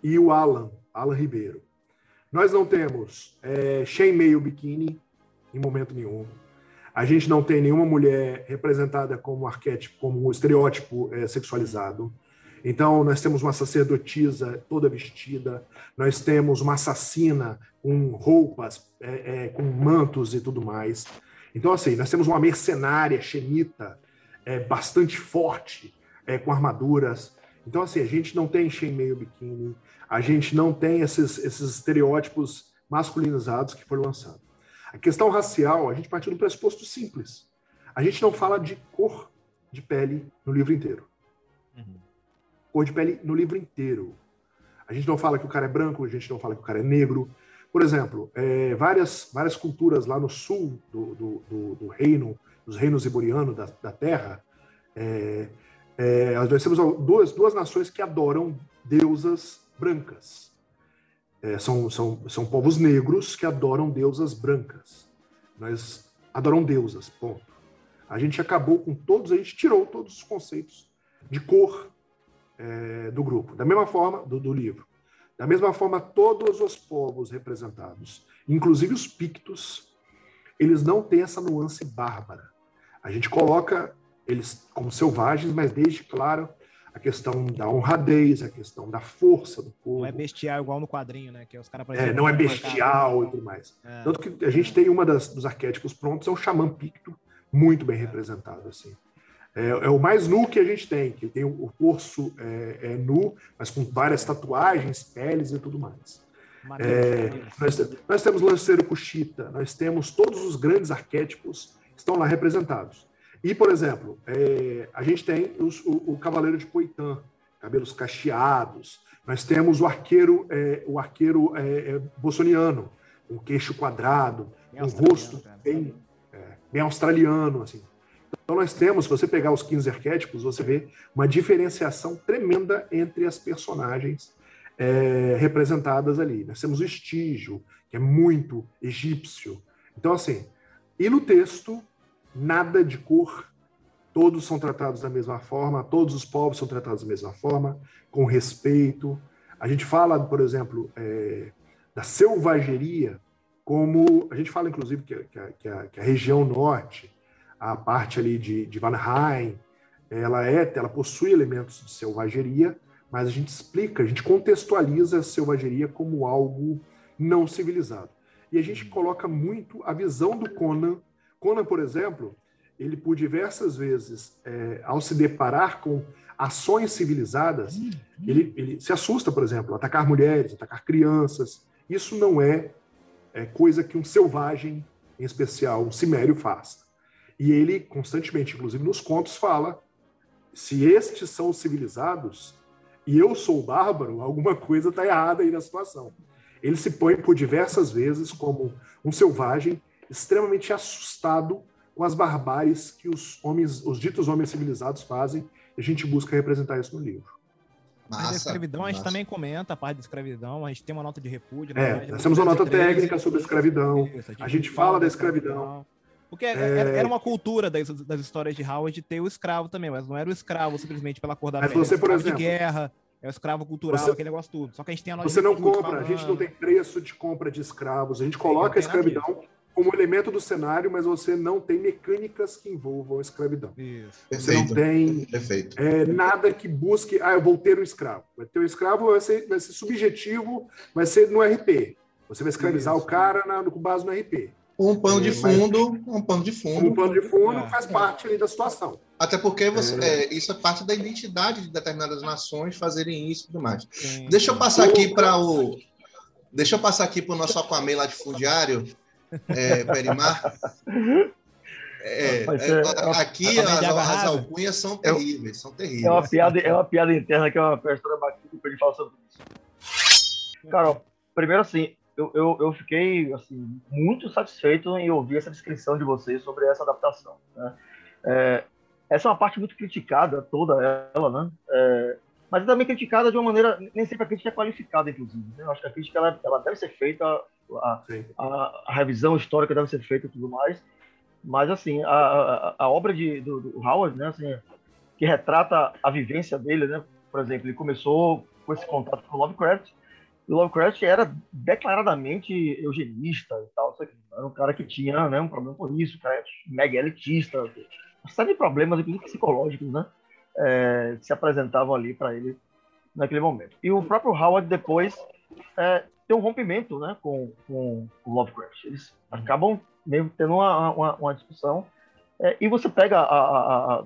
Speaker 5: e o Alan, Alan Ribeiro. Nós não temos é, Meio Biquíni, em momento nenhum. A gente não tem nenhuma mulher representada como arquétipo, como estereótipo é, sexualizado. Então, nós temos uma sacerdotisa toda vestida, nós temos uma assassina com roupas, é, é, com mantos e tudo mais. Então, assim, nós temos uma mercenária xenita, é, bastante forte, é, com armaduras. Então, assim, a gente não tem meio biquíni, a gente não tem esses, esses estereótipos masculinizados que foram lançados. A questão racial, a gente parte do pressuposto simples. A gente não fala de cor de pele no livro inteiro. Uhum. Cor de pele no livro inteiro. A gente não fala que o cara é branco, a gente não fala que o cara é negro. Por exemplo, é, várias, várias culturas lá no sul do, do, do, do reino, dos reinos iborianos da, da Terra, é, é, nós temos duas, duas nações que adoram deusas brancas. É, são, são, são povos negros que adoram deusas brancas. Nós adoram deusas, ponto. A gente acabou com todos, a gente tirou todos os conceitos de cor é, do grupo, da mesma forma, do, do livro. Da mesma forma, todos os povos representados, inclusive os pictos, eles não têm essa nuance bárbara. A gente coloca eles como selvagens, mas desde, claro, a questão da honradez, a questão da força do povo.
Speaker 4: Não é bestial igual no quadrinho, né? Que os caras
Speaker 5: é, não é bestial e tudo mais. É. Tanto que a gente tem uma das, dos arquétipos prontos, é o Xamã Picto, muito bem representado, assim. É, é, o mais nu que a gente tem, que tem o, o torso é, é, nu, mas com várias tatuagens, peles e tudo mais. É, nós, nós, temos Lanceiro Cuxita, nós temos todos os grandes arquétipos que estão lá representados. E, por exemplo, é, a gente tem os, o, o, Cavaleiro de Poitã, cabelos cacheados. Nós temos o arqueiro, é, o arqueiro é, é bolsoniano, um queixo quadrado, um rosto bem, é, bem australiano, assim. Então nós temos, se você pegar os 15 arquétipos, você vê uma diferenciação tremenda entre as personagens é, representadas ali. Nós temos o estígio, que é muito egípcio. Então, assim, e no texto nada de cor, todos são tratados da mesma forma, todos os povos são tratados da mesma forma, com respeito. A gente fala, por exemplo, é, da selvageria, como a gente fala, inclusive, que, que, a, que, a, que a, região norte, a parte ali de, de Vanheim, ela é, ela possui elementos de selvageria, mas a gente explica, a gente contextualiza a selvageria como algo não civilizado. E a gente coloca muito a visão do Conan Conan, por exemplo, ele por diversas vezes, é, ao se deparar com ações civilizadas, uhum. ele, ele, se assusta, por exemplo, atacar mulheres, atacar crianças. Isso não é, é coisa que um selvagem, em especial um cimério, faça. E ele constantemente, inclusive nos contos, fala: se estes são civilizados e eu sou bárbaro, alguma coisa está errada aí na situação. Ele se põe por diversas vezes como um selvagem extremamente assustado com as barbáries que os homens, os ditos homens civilizados fazem. E a gente busca representar isso no livro.
Speaker 4: Massa, a escravidão, massa. a gente também comenta a parte da escravidão, a gente tem uma nota de repúdio.
Speaker 5: Né? É, nós temos uma nota 13, técnica sobre a escravidão, Isso, a, gente a, gente fala da escravidão. escravidão.
Speaker 4: Porque é... era uma cultura das, das histórias de Howard de ter o escravo também, mas não era o escravo simplesmente pela cor da
Speaker 5: mas pele. Você, por exemplo,
Speaker 4: de guerra, é o escravo cultural, você, aquele negócio tudo. Só que a gente tem a
Speaker 5: Você não compra, falando. a gente não tem preço de compra de escravos, a gente coloca a escravidão como elemento do cenário, mas você não tem mecânicas que envolvam a escravidão. Isso. Você não tem é, nada que busque, ah, eu vou ter um escravo. Vai ter um escravo, vai ser, vai ser subjetivo, vai ser no RP. Você vai escravizar Isso. o cara na, com base no RP.
Speaker 1: Um pano de fundo, um pano de fundo.
Speaker 5: Um pano de fundo é. faz parte ali da situação.
Speaker 1: Até porque você, é. É, isso é parte da identidade de determinadas nações fazerem isso e tudo mais. Sim. Deixa eu passar aqui para o. Deixa eu passar aqui para o nosso Aquaman lá de fundiário é, Perimar. É, é, é aqui as, as, alcunhas são terríveis, são terríveis.
Speaker 3: É uma piada, é uma piada interna que é uma história bacana que ele fala sobre isso. Cara, primeiro assim, eu, eu, eu, fiquei assim, muito satisfeito em ouvir essa descrição de vocês sobre essa adaptação. Né? É, essa é uma parte muito criticada, toda ela, né? É, mas também criticada de uma maneira, nem sempre a crítica é qualificada, inclusive. Né? Eu acho que a crítica ela, ela deve ser feita a, a, a, revisão histórica deve ser feita e tudo mais. Mas, assim, a, a, obra de, do, do, Howard, né, assim, que retrata a vivência dele, né? Por exemplo, ele começou com esse contato com Lovecraft. E Lovecraft era declaradamente eugenista e tal. Era um cara que tinha né, um problema com isso, cara é mega elitista, uma série de problemas, inclusive psicológicos, né? É, que se apresentavam ali para ele naquele momento. E o próprio Howard depois é, tem um rompimento né, com, com o Lovecraft. Eles acabam mesmo tendo uma, uma, uma discussão. É, e você pega a, a, a,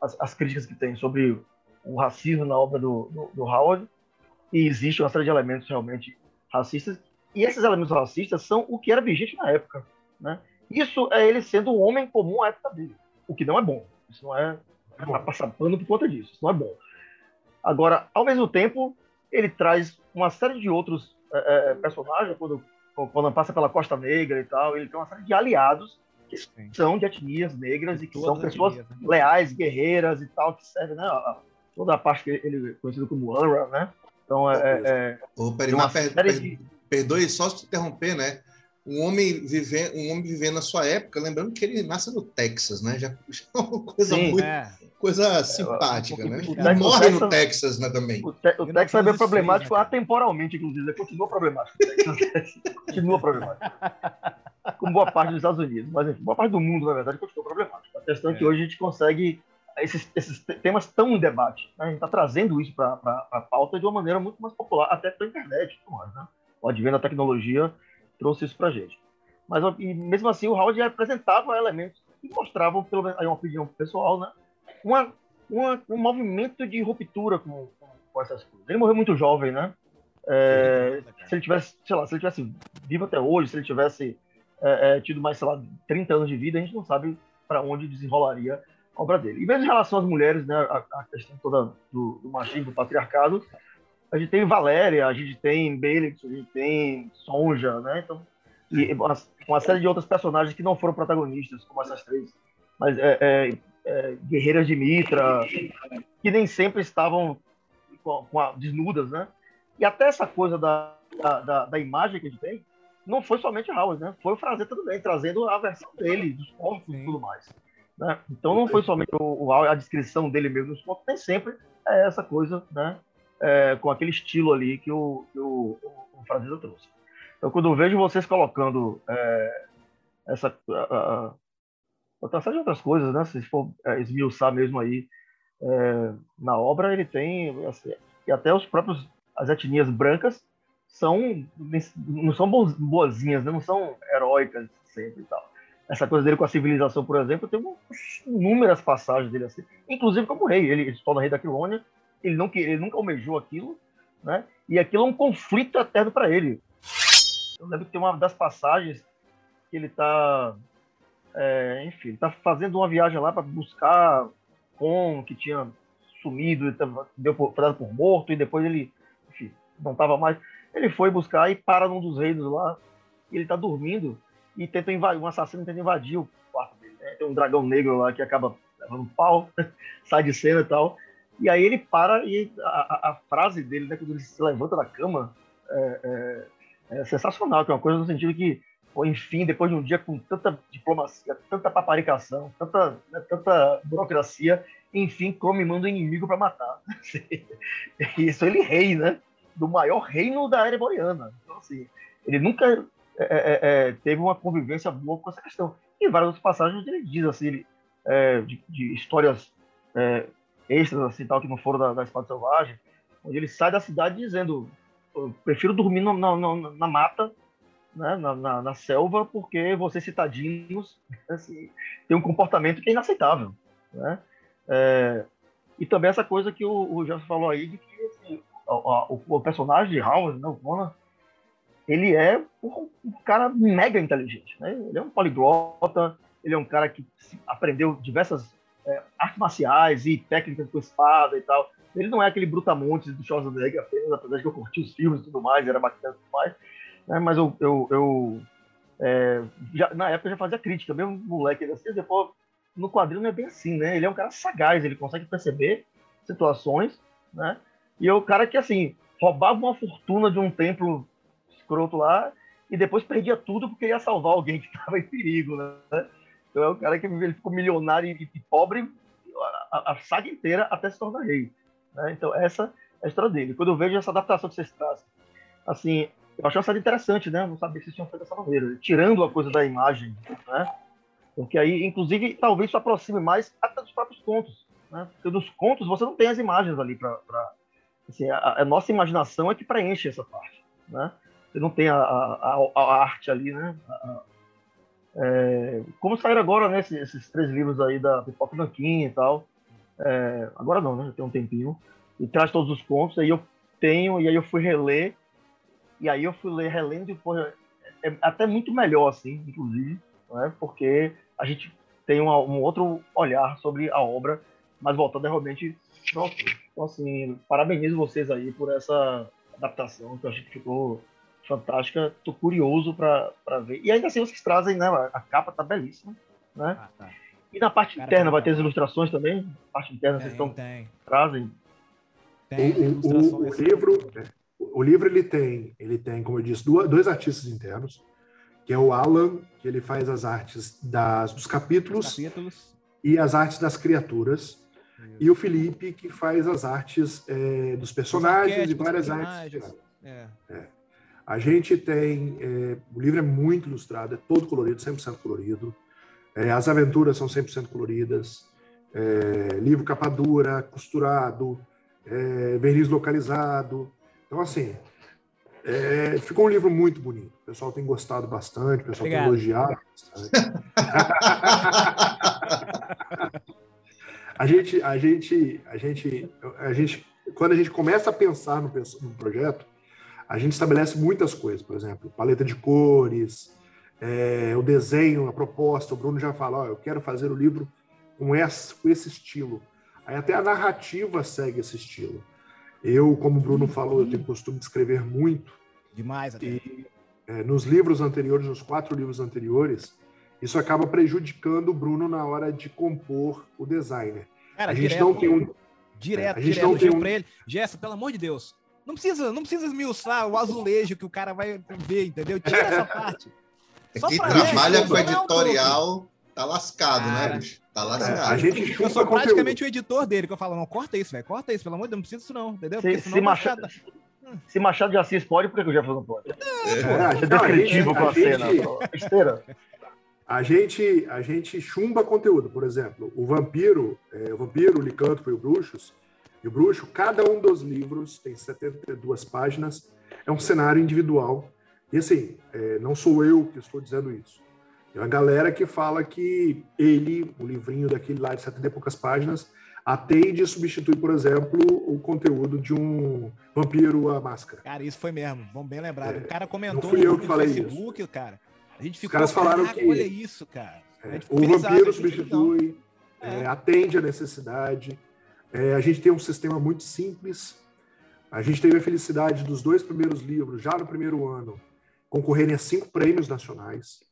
Speaker 3: as, as, críticas que tem sobre o racismo na obra do, do, do, Howard, e existe uma série de elementos realmente racistas, e esses elementos racistas são o que era vigente na época. Né? Isso é ele sendo um homem comum à época dele, o que não é bom. Isso não é, é para passar pano por conta disso, isso não é bom. Agora, ao mesmo tempo, ele traz uma série de outros é, personagem, quando, quando passa pela Costa Negra e tal, ele tem uma série de aliados que Sim. são de etnias negras e que são pessoas etnias, né? leais, guerreiras e tal, que servem, né? Toda a parte que ele é conhecido como Unra, né? Então, é. é
Speaker 1: Ô, Perimar, per, per, de... perdoe só se interromper, né? Um homem, viver, um homem vivendo na sua época, lembrando que ele nasce no Texas, né? Já, já é uma coisa Sim, muito. É Coisa simpática,
Speaker 3: o-
Speaker 1: né?
Speaker 3: o
Speaker 1: E
Speaker 3: Texas-
Speaker 1: morre no
Speaker 3: Texas-
Speaker 1: né, também.
Speaker 3: O, te, o Texas é bem
Speaker 4: 1906,
Speaker 3: problemático
Speaker 4: né,
Speaker 3: atemporalmente, inclusive. Continua problemático. Continua problemático. Com boa parte dos Estados Unidos. Mas, enfim, boa parte do mundo, na verdade, continua problemático. A questão é, que
Speaker 4: É.
Speaker 3: hoje a gente consegue esses, esses te- temas tão em debate. né? A gente está trazendo isso para a pauta de uma maneira muito mais popular, até pela internet mais. Né? O advento da tecnologia trouxe isso para gente. Mas, e mesmo assim, o Howard apresentava elementos que mostravam, pelo menos, aí uma opinião pessoal, né? uma, uma- um movimento de ruptura com, com essas coisas. Ele morreu muito jovem, né? É, se ele tivesse, sei lá, se ele tivesse vivo até hoje, se ele tivesse é, é, tido mais, sei lá, 30 anos de vida, a gente não sabe para onde desenrolaria a obra dele. E mesmo em relação às mulheres, né, a, a questão toda do, do machismo, do patriarcado, a gente tem Valéria, a gente tem Belix, a gente tem Sonja, né? Então, e uma, uma série de outros personagens que não foram protagonistas, como essas três, mas é, é, é, guerreiras de Mitra, que nem sempre estavam com, com a- desnudas, né? E até essa coisa da, da, da, imagem que a gente tem, não foi somente Howard, né? Foi o Frazetta também, trazendo a versão dele, dos contos e tudo mais. Né? Então não foi somente o, o a descrição dele mesmo nos contos, nem sempre é essa coisa, né? É, com aquele estilo ali que o, que o, o, trouxe. Então quando eu vejo vocês colocando é, essa... a- a- de outras coisas, né? Se for é, esmiuçar mesmo aí é, na obra, ele tem... assim, e até os próprios... As etnias brancas são não são bo- boazinhas, né? não são heróicas sempre e tal. Essa coisa dele com a civilização, por exemplo, tem inúmeras passagens dele assim, inclusive como rei. Ele se torna rei da Quilônia, ele, não, ele nunca almejou aquilo, né? E aquilo é um conflito eterno para ele. Eu lembro que tem uma das passagens que ele está, enfim, ele tá fazendo uma viagem lá para buscar com que tinha sumido, deu por, dado por morto e depois ele, enfim, não estava mais. Ele foi buscar e para num dos reinos lá, ele tá dormindo e tenta invadir, um assassino tenta invadir o quarto dele. né? Tem um dragão negro lá que acaba levando um pau, sai de cena e tal. E aí ele para e a, a- a frase dele, né, quando ele se levanta da cama, é, é- é sensacional, que é uma coisa no sentido que, pô, enfim, depois de um dia com tanta diplomacia, tanta paparicação, tanta, né, tanta burocracia, enfim, Chrome manda o inimigo para matar. Isso ele rei, né? Do maior reino da era boreana. Então, assim, ele nunca é, é, é, teve uma convivência boa com essa questão. E várias outras passagens ele diz, assim, ele, é, de, de histórias é, extras, assim, tal, que não foram da, da Espada Selvagem, onde ele sai da cidade dizendo eu prefiro dormir na, na- na mata, né, na, na- selva, porque vocês citadinos assim, têm um comportamento que é inaceitável. Né? É, e também essa coisa que o, o Jefferson falou aí, de que assim, o, a- o- o personagem de Howard, né, o Conan, ele é um, um cara mega inteligente. Né? Ele é um poliglota, ele é um cara que aprendeu diversas é, artes marciais e técnicas com espada e tal. Ele não é aquele brutamontes do Schwarzenegger apenas, apesar de que eu curti os filmes e tudo mais, era bacana e tudo mais. Né? Mas eu, eu, eu, é, já- na época eu já fazia crítica, mesmo moleque, assim, depois, no quadrinho não é bem assim, né? Ele é um cara sagaz, ele consegue perceber situações, né? E é o cara que, assim, roubava uma fortuna de um templo escroto lá e depois perdia tudo porque ia salvar alguém que estava em perigo, né? Então é um cara que ele ficou milionário e, e pobre a, a- saga inteira até se tornar rei. né? Então essa é a história dele. Quando eu vejo essa adaptação que vocês trazem, assim, eu achei uma série interessante, né? Não sabia que vocês tinham feito dessa maneira, tirando a coisa da imagem, né? Porque aí, inclusive, talvez isso aproxime mais até dos próprios contos, né? Porque nos contos você não tem as imagens ali para assim, a, a nossa imaginação é que preenche essa parte, né? Você não tem a, a- a arte ali, né? É, como saíram agora, né? Esses, esses três livros aí da Pipoca Nanquim e tal. É, agora não, né? Já tem um tempinho. E traz todos os contos. Aí eu tenho, e aí eu fui reler. E aí eu fui ler, relendo, e foi é até muito melhor, assim, inclusive, né? Porque a gente tem uma- um outro olhar sobre a obra, mas voltando realmente ao autor. Então, assim, parabenizo vocês aí por essa adaptação, que eu achei que ficou fantástica. Tô curioso para ver. E ainda assim, vocês trazem, né? A capa tá belíssima, né?
Speaker 4: Ah, tá.
Speaker 3: E na parte
Speaker 4: Cara,
Speaker 3: interna vai ter as ilustrações também? Na parte interna vocês
Speaker 4: Tem,
Speaker 3: estão,
Speaker 4: tem.
Speaker 3: trazem?
Speaker 4: Tem
Speaker 5: O- o, o, livro, o livro ele tem, ele tem, como eu disse, duas- dois artistas internos, que é o Alan, que ele faz as artes das, dos
Speaker 4: Os
Speaker 5: capítulos
Speaker 4: capítulos.
Speaker 5: e as artes das criaturas. e o Felipe, que faz as artes é, dos personagens e várias artes. É. É. A gente tem. É, o livro é muito ilustrado, é todo colorido, 100% colorido. É, as aventuras são 100% coloridas. É, livro capa dura, costurado, é, verniz localizado. Então, assim, é, ficou um livro muito bonito. O pessoal tem gostado bastante, o pessoal Obrigado. tem elogiado bastante. a gente, a gente, a gente, a gente, quando a gente começa a pensar no, no projeto, a gente estabelece muitas coisas, por exemplo, paleta de cores, é, o desenho, a proposta. O Bruno já fala, ó, eu quero fazer o livro com esse, com esse estilo. Aí até a narrativa segue esse estilo. Eu, como o Bruno falou, eu tenho costume de escrever muito.
Speaker 4: Demais até.
Speaker 5: E é, nos livros anteriores, nos quatro livros anteriores, isso acaba prejudicando o Bruno na hora de compor o designer.
Speaker 4: Cara, a gente direto, não tem um. Direto, é, a gente direto, não tem um... pra ele. Jessa, pelo amor de Deus. Não precisa, não precisa esmiuçar o azulejo que o cara vai ver, entendeu? Tira essa parte.
Speaker 1: Só Quem trabalha com editorial tá lascado, né, cara, né, bicho? Tá lascado. É,
Speaker 4: a gente eu sou praticamente conteúdo. o editor dele, que eu falo, não, corta isso, velho, corta isso, pelo amor de Deus, não precisa disso não, entendeu?
Speaker 3: Se, se, Machado, se Machado de Assis pode, por que o Jefferson não pode? É, é, é descritivo com a, a cena. Esteira.
Speaker 5: A gente, a gente chumba conteúdo, por exemplo, o Vampiro, é, o Vampiro, o Licântropo e o Bruxos, e o Bruxo, cada um dos livros tem 72 páginas, é um cenário individual. E assim, é, não sou eu que estou dizendo isso. É uma galera que fala que ele, o livrinho daquele lá de 70 e poucas páginas, atende e substitui, por exemplo, o conteúdo de um Vampiro a Máscara.
Speaker 4: Cara, isso foi mesmo, vamos bem lembrar. É, o cara comentou
Speaker 5: no Facebook,
Speaker 4: isso. cara. A gente
Speaker 5: ficou, Os caras falaram que
Speaker 4: olha isso, cara.
Speaker 5: É, o Vampiro substitui, é. atende a necessidade. É, a gente tem um sistema muito simples. A gente teve a felicidade dos dois primeiros livros, já no primeiro ano, concorrerem a cinco prêmios nacionais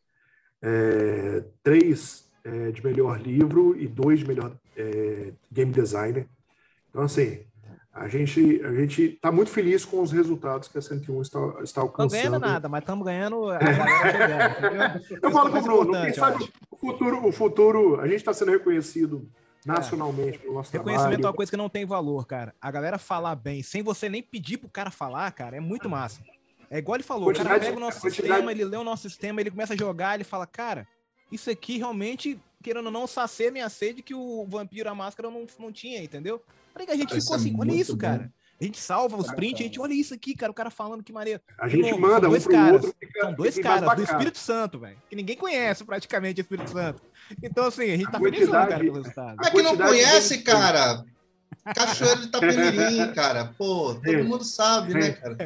Speaker 5: é, três é, de melhor livro e dois de melhor é, game designer. Então, assim, a gente a gente está muito feliz com os resultados que a 101 está, está alcançando.
Speaker 4: Não ganhando nada, mas estamos ganhando. A
Speaker 5: Eu falo com o Bruno, quem sabe o futuro, o futuro, a gente está sendo reconhecido nacionalmente é. pelo nosso
Speaker 4: Reconhecimento trabalho. é uma coisa que não tem valor, cara. A galera falar bem, sem você nem pedir pro cara falar, cara, é muito massa. É igual ele falou, o cara pega o nosso sistema, ele lê o nosso sistema, ele começa a jogar, ele fala, cara, isso aqui realmente, querendo ou não, sacia minha sede que o Vampiro a Máscara não, não tinha, entendeu? Falei que a gente ficou é assim, olha isso, bom. cara. A gente salva os prints, a gente olha isso aqui, cara, o cara falando que maneiro.
Speaker 5: A gente novo, manda dois um caras, outro,
Speaker 4: fica, São dois caras do Espírito Santo, velho. Que ninguém conhece praticamente o Espírito Santo. Então, assim, a gente tá feliz, cara, pelo resultado.
Speaker 1: Mas que não conhece, cara. Cachoeiro de Itapemirim, cara. Pô, todo mundo sabe, né, cara?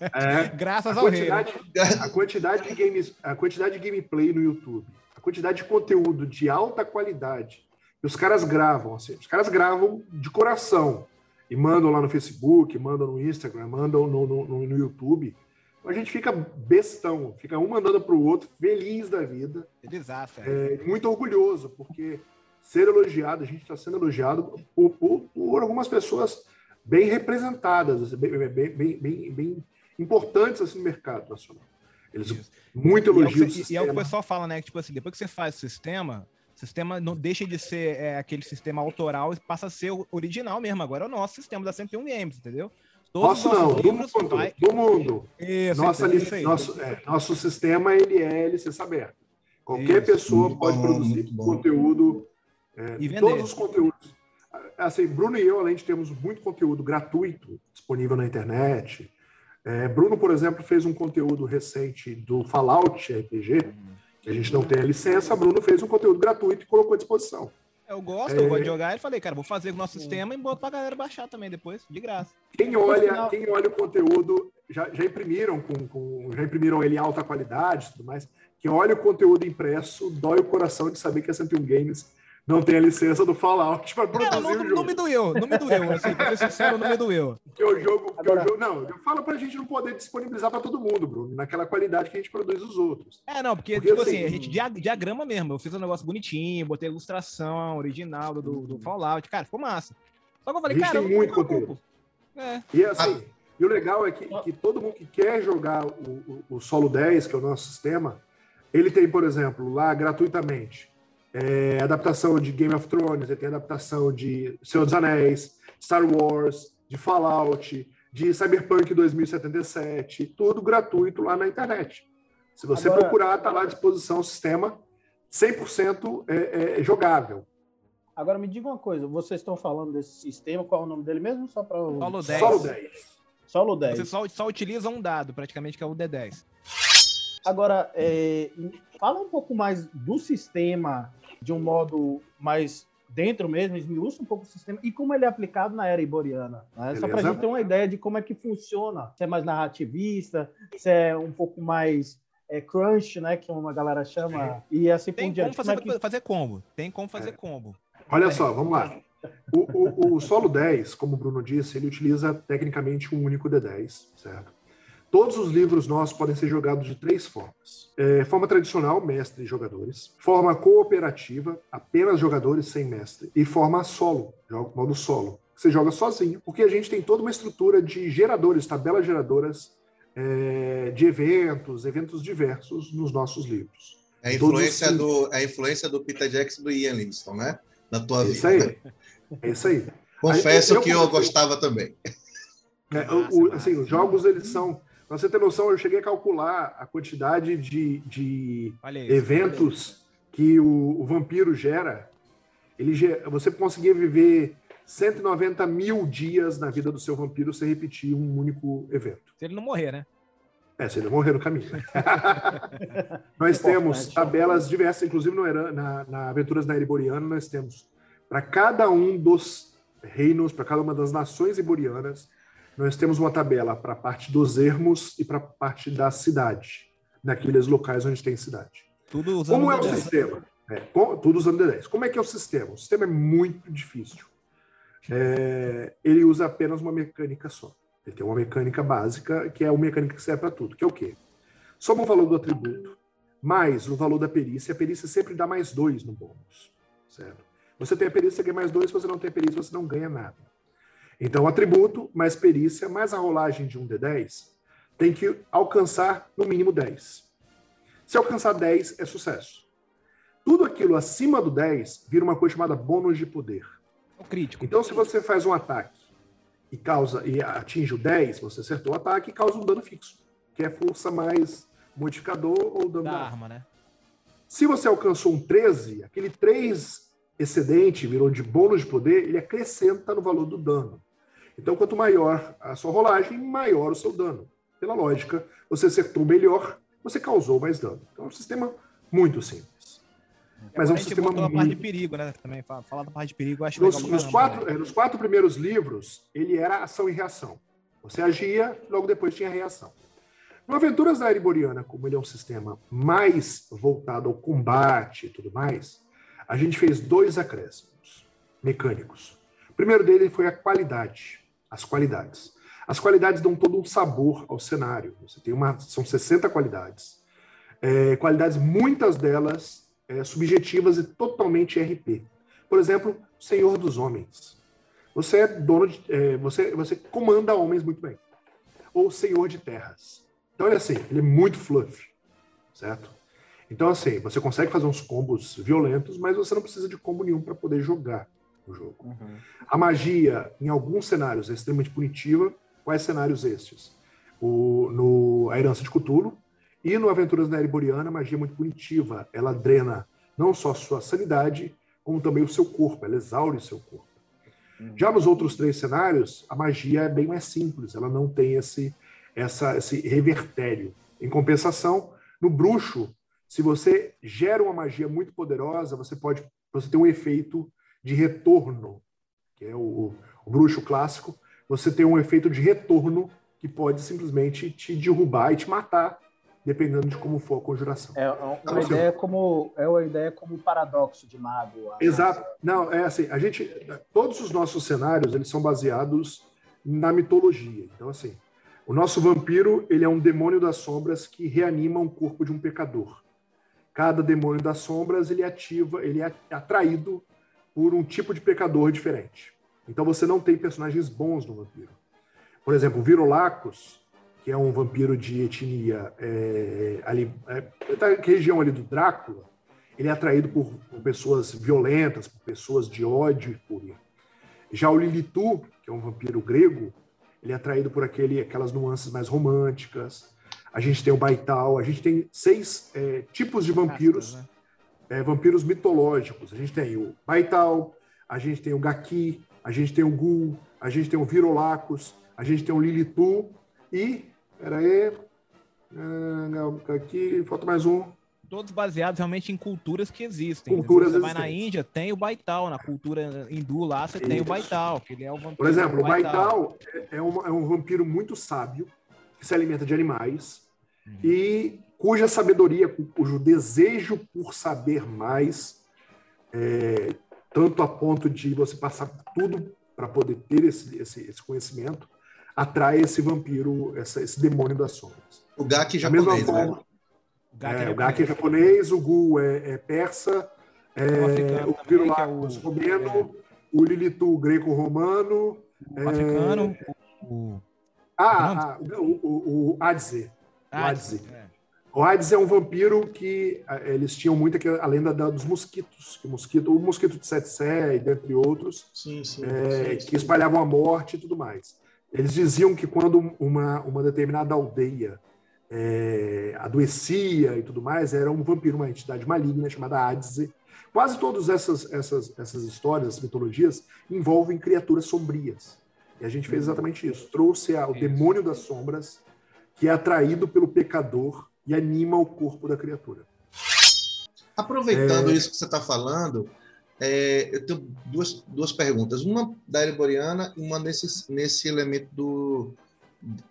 Speaker 4: É, Graças ao rei.
Speaker 5: A quantidade de games, a quantidade de gameplay no YouTube, a quantidade de conteúdo de alta qualidade que os caras gravam, assim, os caras gravam de coração e mandam lá no Facebook, mandam no Instagram, mandam no, no, no YouTube. A gente fica bestão, fica um mandando para o outro, feliz da vida.
Speaker 4: Exato.
Speaker 5: É, muito orgulhoso, porque ser elogiado, a gente está sendo elogiado por, por, por, algumas pessoas bem representadas, assim, bem, bem, bem, bem, bem importantes assim, no mercado nacional. Eles Isso. muito elogiam
Speaker 4: e, é e, e é o que o pessoal fala, né? Que, tipo assim, depois que você faz o sistema, o sistema não deixa de ser é, aquele sistema autoral e passa a ser original mesmo. Agora é o nosso sistema da 101 Games, entendeu?
Speaker 5: Todos Nosso não, do mundo. Vai... Do mundo. Isso, Nossa, nosso, é, nosso sistema ele é licença aberta. Qualquer isso, pessoa pode bom, produzir conteúdo é, e todos os conteúdos. Assim, Bruno e eu, além de termos muito conteúdo gratuito disponível na internet, é, Bruno, por exemplo, fez um conteúdo recente do Fallout RPG, a gente não tem a licença. Bruno fez um conteúdo gratuito e colocou à disposição.
Speaker 4: Eu gosto, é... eu gosto de jogar. E falei, cara, vou fazer o nosso sistema e boto pra galera baixar também depois, de graça.
Speaker 5: Quem olha, quem olha o conteúdo, já, já imprimiram com, com, já imprimiram ele em alta qualidade e tudo mais. Quem olha o conteúdo impresso, dói o coração de saber que a 101 Games não tem a licença do Fallout para produzir é,
Speaker 4: não,
Speaker 5: o jogo.
Speaker 4: Não me doeu, não me doeu. Assim, pra ser sincero, não me doeu.
Speaker 5: Porque o jogo, Agora... o jogo não, eu falo para a gente não poder disponibilizar para todo mundo, Bruno, naquela qualidade que a gente produz os outros.
Speaker 4: É, não, porque, porque tipo assim, assim, a gente diagrama mesmo. Eu fiz um negócio bonitinho, botei a ilustração original do, do, Fallout. Cara, ficou massa. Só que eu falei, cara,
Speaker 5: tem muito conteúdo. É. E assim, e o legal é que, que todo mundo que quer jogar o, o, o Solo 10, que é o nosso sistema, ele tem, por exemplo, lá gratuitamente é, adaptação de Game of Thrones, ele tem adaptação de Senhor dos Anéis, Star Wars, de Fallout, de Cyberpunk 2077, tudo gratuito lá na internet. Se você Agora, procurar, está lá à disposição o sistema 100% é, é, jogável.
Speaker 2: Agora me diga uma coisa, vocês estão falando desse sistema, qual é o nome dele mesmo? Só para
Speaker 4: Solo 10.
Speaker 5: Solo 10.
Speaker 2: Solo 10.
Speaker 4: Você só, só utiliza um dado, praticamente, que é o D10.
Speaker 2: Agora, é, fala um pouco mais do sistema de um modo mais dentro mesmo, esmiuça um pouco o sistema e como ele é aplicado na era iboriana. Né? Só para a gente ter uma ideia de como é que funciona. Se é mais narrativista, se é um pouco mais é, crunch, né? Que uma galera chama, e assim
Speaker 4: Tem
Speaker 2: por diante.
Speaker 4: Como fazer, como é que... fazer combo. Tem como fazer
Speaker 5: é.
Speaker 4: combo.
Speaker 5: Olha só, vamos lá. O, o, o, solo 10, como o Bruno disse, ele utiliza tecnicamente um único D10, certo? Todos os livros nossos podem ser jogados de três formas. É, forma tradicional, mestre e jogadores. Forma cooperativa, apenas jogadores sem mestre. E forma solo, modo solo. Você joga sozinho, porque a gente tem toda uma estrutura de geradores, tabelas geradoras é, de eventos, eventos diversos nos nossos livros.
Speaker 1: É a influência, Todos... do, é a influência do Peter Jackson e do Ian Livingstone, né? Na tua
Speaker 5: é
Speaker 1: vida.
Speaker 5: Isso aí. É isso aí.
Speaker 1: Confesso aí, eu, que eu, eu gostava também.
Speaker 5: É, o, assim, os jogos, eles são Pra você ter noção, eu cheguei a calcular a quantidade de, de eventos que o, o, vampiro gera. Ele, você conseguia viver 190 mil dias na vida do seu vampiro sem repetir um único evento.
Speaker 4: Se ele não morrer, né?
Speaker 5: É, se ele não morrer no caminho. nós temos tabelas diversas, inclusive no, na, na Aventuras na Eriboriana, nós temos para cada um dos reinos, para cada uma das nações iborianas, nós temos uma tabela para a parte dos ermos e para a parte da cidade, naqueles locais onde tem cidade.
Speaker 4: Tudo usando
Speaker 5: Como é o sistema? É, tudo usando D10. Como é que é o sistema? O sistema é muito difícil. É, ele usa apenas uma mecânica só. Ele tem uma mecânica básica, que é uma mecânica que serve para tudo, que é o quê? Soma o valor do atributo, mais o valor da perícia. A perícia sempre dá mais dois no bônus, certo? Você tem a perícia, você ganha mais dois. Se você não tem a perícia, você não ganha nada. Então, atributo mais perícia mais a rolagem de um D10 tem que alcançar no mínimo 10. Se alcançar 10, é sucesso. Tudo aquilo acima do 10 vira uma coisa chamada bônus de poder.
Speaker 4: O crítico.
Speaker 5: Então, se você faz um ataque e causa e atinge o 10, você acertou o ataque e causa um dano fixo, que é força mais modificador ou dano
Speaker 4: da, da arma, né?
Speaker 5: Se você alcançou um 13, aquele 3 excedente virou de bônus de poder, ele acrescenta no valor do dano. Então, quanto maior a sua rolagem, maior o seu dano. Pela lógica, você acertou melhor, você causou mais dano. Então, é um sistema muito simples.
Speaker 4: Mas é um sistema muito... parte de perigo, né? Também falar da parte de perigo, eu acho
Speaker 5: nos, nos quatro, né? nos quatro primeiros livros, ele era ação e reação. Você agia, logo depois tinha reação. No Aventuras da Ereboriana, como ele é um sistema mais voltado ao combate e tudo mais, a gente fez dois acréscimos mecânicos. O primeiro dele foi a qualidade as qualidades. As qualidades dão todo um sabor ao cenário. Você tem uma, são 60 qualidades. É, qualidades, muitas delas é, subjetivas e totalmente RP. Por exemplo, Senhor dos Homens. Você é dono de, é, você, você comanda homens muito bem. Ou Senhor de Terras. Então, olha assim, ele é muito fluff, certo? Então, assim, você consegue fazer uns combos violentos, mas você não precisa de combo nenhum para poder jogar no jogo. Uhum. A magia, em alguns cenários, é extremamente punitiva. Quais cenários estes? O, no A Herança de Cthulhu e no Aventuras na Ereboriana, a magia é muito punitiva. Ela drena não só a sua sanidade, como também o seu corpo. Ela exaure o seu corpo. Uhum. Já nos outros três cenários, a magia é bem mais simples. Ela não tem esse, essa, esse revertério. Em compensação, no bruxo, se você gera uma magia muito poderosa, você pode você tem um efeito de retorno, que é o, o bruxo clássico, você tem um efeito de retorno que pode simplesmente te derrubar e te matar, dependendo de como for a conjuração.
Speaker 2: É uma então, assim, ideia como é uma ideia como paradoxo de mago.
Speaker 5: Exato. Não, é assim, a gente todos os nossos cenários, eles são baseados na mitologia. Então assim, o nosso vampiro, ele é um demônio das sombras que reanima o corpo de um pecador. Cada demônio das sombras, ele ativa, ele é atraído por um tipo de pecador diferente. Então você não tem personagens bons no vampiro. Por exemplo, o Virolacos, que é um vampiro de etnia é, ali, é, da região ali do Drácula, ele é atraído por, por pessoas violentas, por pessoas de ódio e fúria. Já o Lilitu, que é um vampiro grego, ele é atraído por aquele, aquelas nuances mais românticas. A gente tem o Baital, a gente tem seis é, tipos de vampiros, né? É, vampiros mitológicos. A gente tem o Baital, a gente tem o Gaki, a gente tem o Gul, a gente tem o Virolacos, a gente tem o Lilitu e. Peraí. É, aqui, falta mais um
Speaker 4: todos baseados realmente em culturas que existem.
Speaker 5: Culturas
Speaker 4: você vai na Índia, tem o Baital. Na cultura hindu lá, você Isso. tem o Baital, que ele é o vampiro.
Speaker 5: Por exemplo, o Baital, é, é, um, é um vampiro muito sábio, que se alimenta de animais, uhum. e cuja sabedoria, cujo desejo por saber mais, é, tanto a ponto de você passar tudo para poder ter esse, esse, esse, conhecimento, atrai esse vampiro, essa, esse demônio das sombras.
Speaker 1: O Gaki japonês, da mesma né? forma, né?
Speaker 5: O Gaki é, é, Gaki é japonês, o Gu é, é persa, é, o Pirulacos é romeno, o Lilitu greco-romano.
Speaker 4: O africano,
Speaker 5: o... Ah, ah o, o, o Adze. O Adze. O Adze é um vampiro que eles tinham muito a lenda dos mosquitos, que o mosquito, o mosquito de Sete Sé, dentre outros, sim, sim, é, sim, que espalhavam a morte e tudo mais. Eles diziam que quando uma, uma determinada aldeia é, adoecia e tudo mais, era um vampiro, uma entidade maligna chamada Adze. Quase todas essas, essas, essas histórias, essas mitologias, envolvem criaturas sombrias. E a gente fez exatamente isso. Trouxe a, o demônio das sombras, que é atraído pelo pecador e anima o corpo da criatura.
Speaker 1: Aproveitando é... isso que você está falando, é, eu tenho duas, duas perguntas. Uma da Ereboriana e uma nesse, nesse elemento do,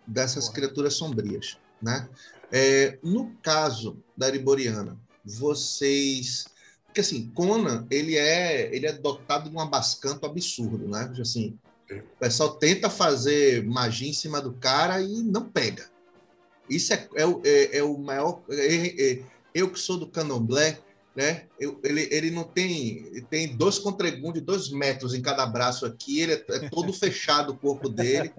Speaker 1: dessas criaturas sombrias. Né? É, no caso da Ariboriana, vocês. Porque assim, Conan, ele é, ele é dotado de um abascanto absurdo, né? Assim, o pessoal tenta fazer magia em cima do cara e não pega. Isso é, é, é, é o maior. É, é, eu que sou do candomblé, né? Eu, ele, ele não tem. Tem dois contregundos de dois metros em cada braço aqui, ele é, é todo fechado o corpo dele.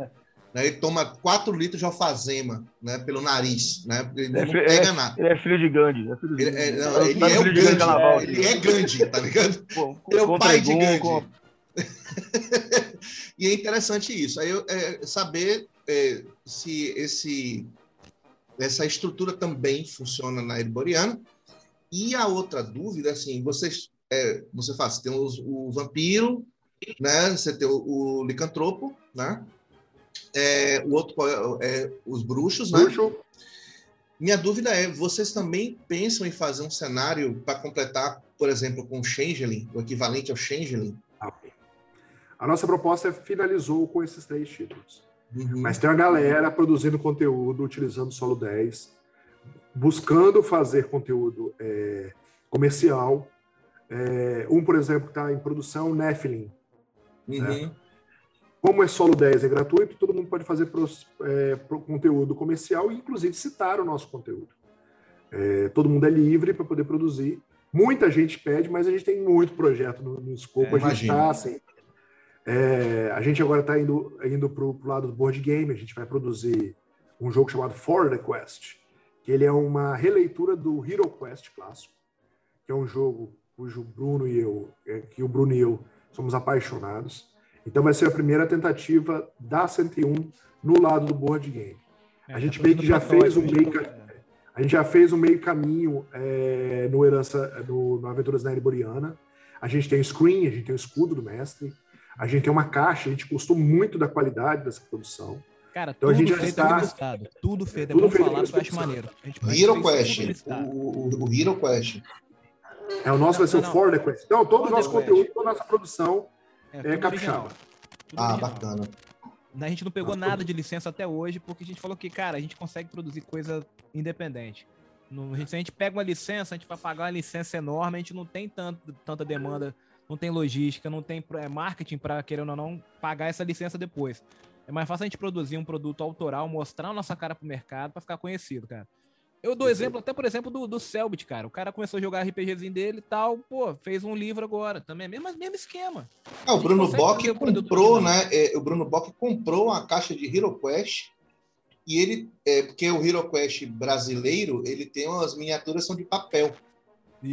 Speaker 1: né, ele toma 4 litros de alfazema né, pelo nariz, né? Ele não, é, pega
Speaker 3: é,
Speaker 1: nada.
Speaker 3: Ele é filho de Gandhi. É
Speaker 1: filho de... Ele, é, não, ele é, o Gandhi. ele é Gandhi, tá ligado? Pô, ele é o pai de Gandhi. Com... e é interessante isso. Aí é, saber é, se esse, essa estrutura também funciona na Ereboriana. E a outra dúvida, assim, vocês, é, você faz, tem os, o vampiro, né? Você tem o, o licantropo, né? É, o outro é, é os bruxos, né? Bruxo. Minha dúvida é, vocês também pensam em fazer um cenário para completar, por exemplo, com o Changeling, o equivalente ao Changeling?
Speaker 5: A nossa proposta é finalizou com esses três títulos. Uhum. Mas tem uma galera produzindo conteúdo, utilizando Solo 10, buscando fazer conteúdo é, comercial. É, um, por exemplo, que está em produção, Nephilim. Uhum. Como é solo 10 é gratuito, todo mundo pode fazer pros, é, pro conteúdo comercial e, inclusive, citar o nosso conteúdo. É, todo mundo é livre para poder produzir. Muita gente pede, mas a gente tem muito projeto no, no escopo. É, a gente está assim. É, a gente agora está indo, indo para o lado do board game. A gente vai produzir um jogo chamado For the Quest, que ele é uma releitura do Hero Quest clássico, que é um jogo cujo Bruno e eu, é, que o Bruno e eu somos apaixonados. Então vai ser a primeira tentativa da 101 no lado do board game. É, a gente tá meio que já fez um meio a gente já fez um meio caminho é, no herança no, no Aventuras na Ereboriana. A gente tem o screen, a gente tem o escudo do mestre, a gente tem uma caixa, a gente gostou muito da qualidade dessa produção.
Speaker 4: Cara, então, tudo a gente já está... Listado, tudo feito, é tudo bom feito falar, eu acho maneiro.
Speaker 1: Hero Quest, o, o, o Hero Quest.
Speaker 5: É, o nosso não, vai ser não, o For the Quest. Então, todo o nosso conteúdo, toda a nossa produção é, é capixaba.
Speaker 1: Ah, original. bacana.
Speaker 4: A gente não pegou Nossa, nada de licença até hoje, porque a gente falou que, cara, a gente consegue produzir coisa independente. No, se a gente pega uma licença, a gente vai pagar uma licença enorme, a gente não tem tanto, tanta demanda, não tem logística, não tem é, marketing para, querendo ou não, pagar essa licença depois. É mais fácil a gente produzir um produto autoral, mostrar a nossa cara pro mercado para ficar conhecido, cara. Eu dou exemplo até, por exemplo, do, do Selbit, cara. O cara começou a jogar RPGzinho dele e tal, pô, fez um livro agora. Também é mesmo, mesmo esquema.
Speaker 1: Ah, o Bruno Bock comprou, né? É, o Bruno Bock comprou uma caixa de Hero Quest e ele, é, porque o Hero Quest brasileiro, ele tem umas miniaturas são de papel.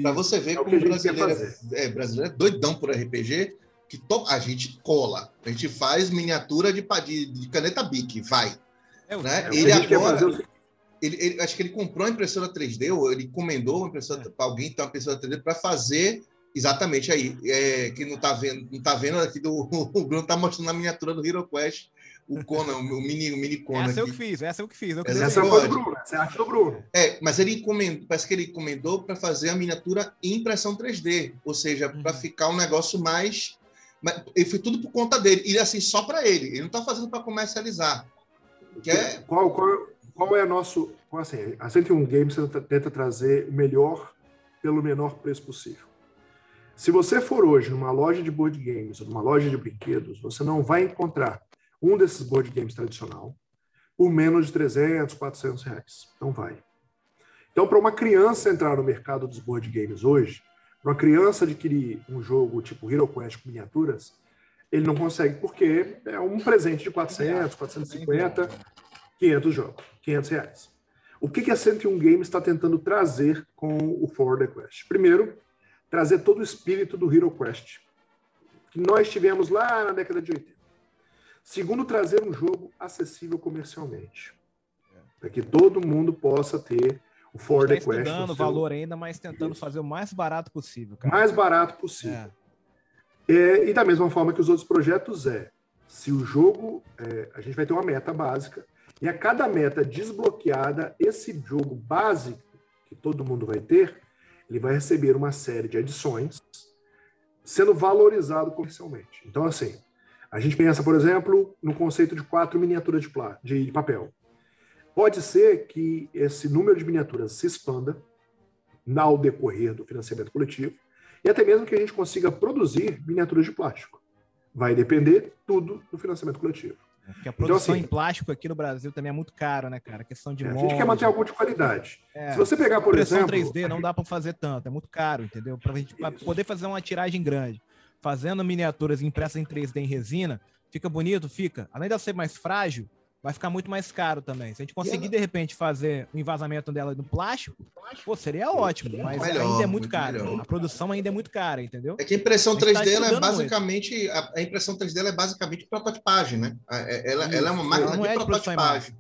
Speaker 1: Para você ver
Speaker 5: É
Speaker 1: como o brasileiro é, é, brasileiro é doidão por RPG, que to- a gente cola, a gente faz miniatura de, de, de caneta Bic, vai.
Speaker 4: É, o-
Speaker 1: Né?
Speaker 5: É,
Speaker 1: Ele agora-
Speaker 5: é o
Speaker 1: Ele, ele- acho que ele comprou a impressora 3D, ou ele encomendou uma impressora para alguém tem uma impressora 3D para fazer exatamente aí. É, que não está vendo, não tá vendo aqui do. O Bruno está mostrando a miniatura do Hero Quest, o Conan, o mini, o mini Conan.
Speaker 4: Essa eu
Speaker 1: aqui.
Speaker 4: que fiz, essa eu que fiz. Eu que
Speaker 1: Essa
Speaker 5: essa foi
Speaker 1: pode.
Speaker 5: Bruno, essa é do Bruno.
Speaker 1: É, mas ele encomendou, parece que ele encomendou para fazer a miniatura em impressão 3D, ou seja, para
Speaker 4: Uhum.
Speaker 1: ficar um negócio mais. mas Ele foi tudo por conta dele, e assim, só para ele. Ele não está fazendo para comercializar. Que é,
Speaker 5: Qual, qual, qual é nosso. Qual, assim, a 101 Games tenta, tenta trazer o melhor pelo menor preço possível. Se você for hoje numa loja de board games ou numa loja de brinquedos, você não vai encontrar um desses board games tradicional por menos de 300, 400 reais. Não vai. Então, para uma criança entrar no mercado dos board games hoje, para uma criança adquirir um jogo tipo Hero Quest com miniaturas, ele não consegue porque é um presente de 400, 450, 500 jogos, 500 reais. O que, que a 101 Games está tentando trazer com o Forward Quest? Primeiro, trazer todo o espírito do Hero Quest, que nós tivemos lá na década de 80. Segundo, trazer um jogo acessível comercialmente, para que todo mundo possa ter o
Speaker 4: Está
Speaker 5: Forward Quest
Speaker 4: estudando o
Speaker 5: seu-
Speaker 4: valor ainda, mas tentando fazer o mais barato possível, cara.
Speaker 5: mais barato possível.
Speaker 4: É.
Speaker 5: É, e da mesma forma que os outros projetos é, se o jogo, é, a gente vai ter uma meta básica, e a cada meta desbloqueada, esse jogo básico que todo mundo vai ter, ele vai receber uma série de adições, sendo valorizado comercialmente. Então, assim, a gente pensa, por exemplo, no conceito de quatro miniaturas de, de- de papel. Pode ser que esse número de miniaturas se expanda ao decorrer do financiamento coletivo, e até mesmo que a gente consiga produzir miniaturas de plástico. Vai depender tudo do financiamento coletivo.
Speaker 4: Porque a produção
Speaker 5: assim,
Speaker 4: em plástico aqui no Brasil também é muito caro, né, cara? A questão de
Speaker 5: É, a
Speaker 4: molde.
Speaker 5: gente quer manter algo de qualidade.
Speaker 4: é,
Speaker 5: Se você pegar, por exemplo,
Speaker 4: 3D não dá para fazer tanto, é muito caro, entendeu? Para poder fazer uma tiragem grande, fazendo miniaturas impressas em 3D em resina, fica bonito, fica. Além de ela ser mais frágil, vai ficar muito mais caro também. Se a gente conseguir de repente fazer o envasamento dela no plástico, pô, seria ótimo, mas
Speaker 1: Melhor,
Speaker 4: ainda é muito
Speaker 1: muito
Speaker 4: caro.
Speaker 1: melhor.
Speaker 4: A produção ainda é muito cara, entendeu?
Speaker 1: É que a impressão
Speaker 4: A gente tá
Speaker 1: 3D ela é basicamente a, a impressão 3D ela é basicamente prototipagem, né? É- Ela, ela é uma
Speaker 4: Isso,
Speaker 1: máquina
Speaker 4: não
Speaker 1: de
Speaker 4: é
Speaker 1: prototipagem.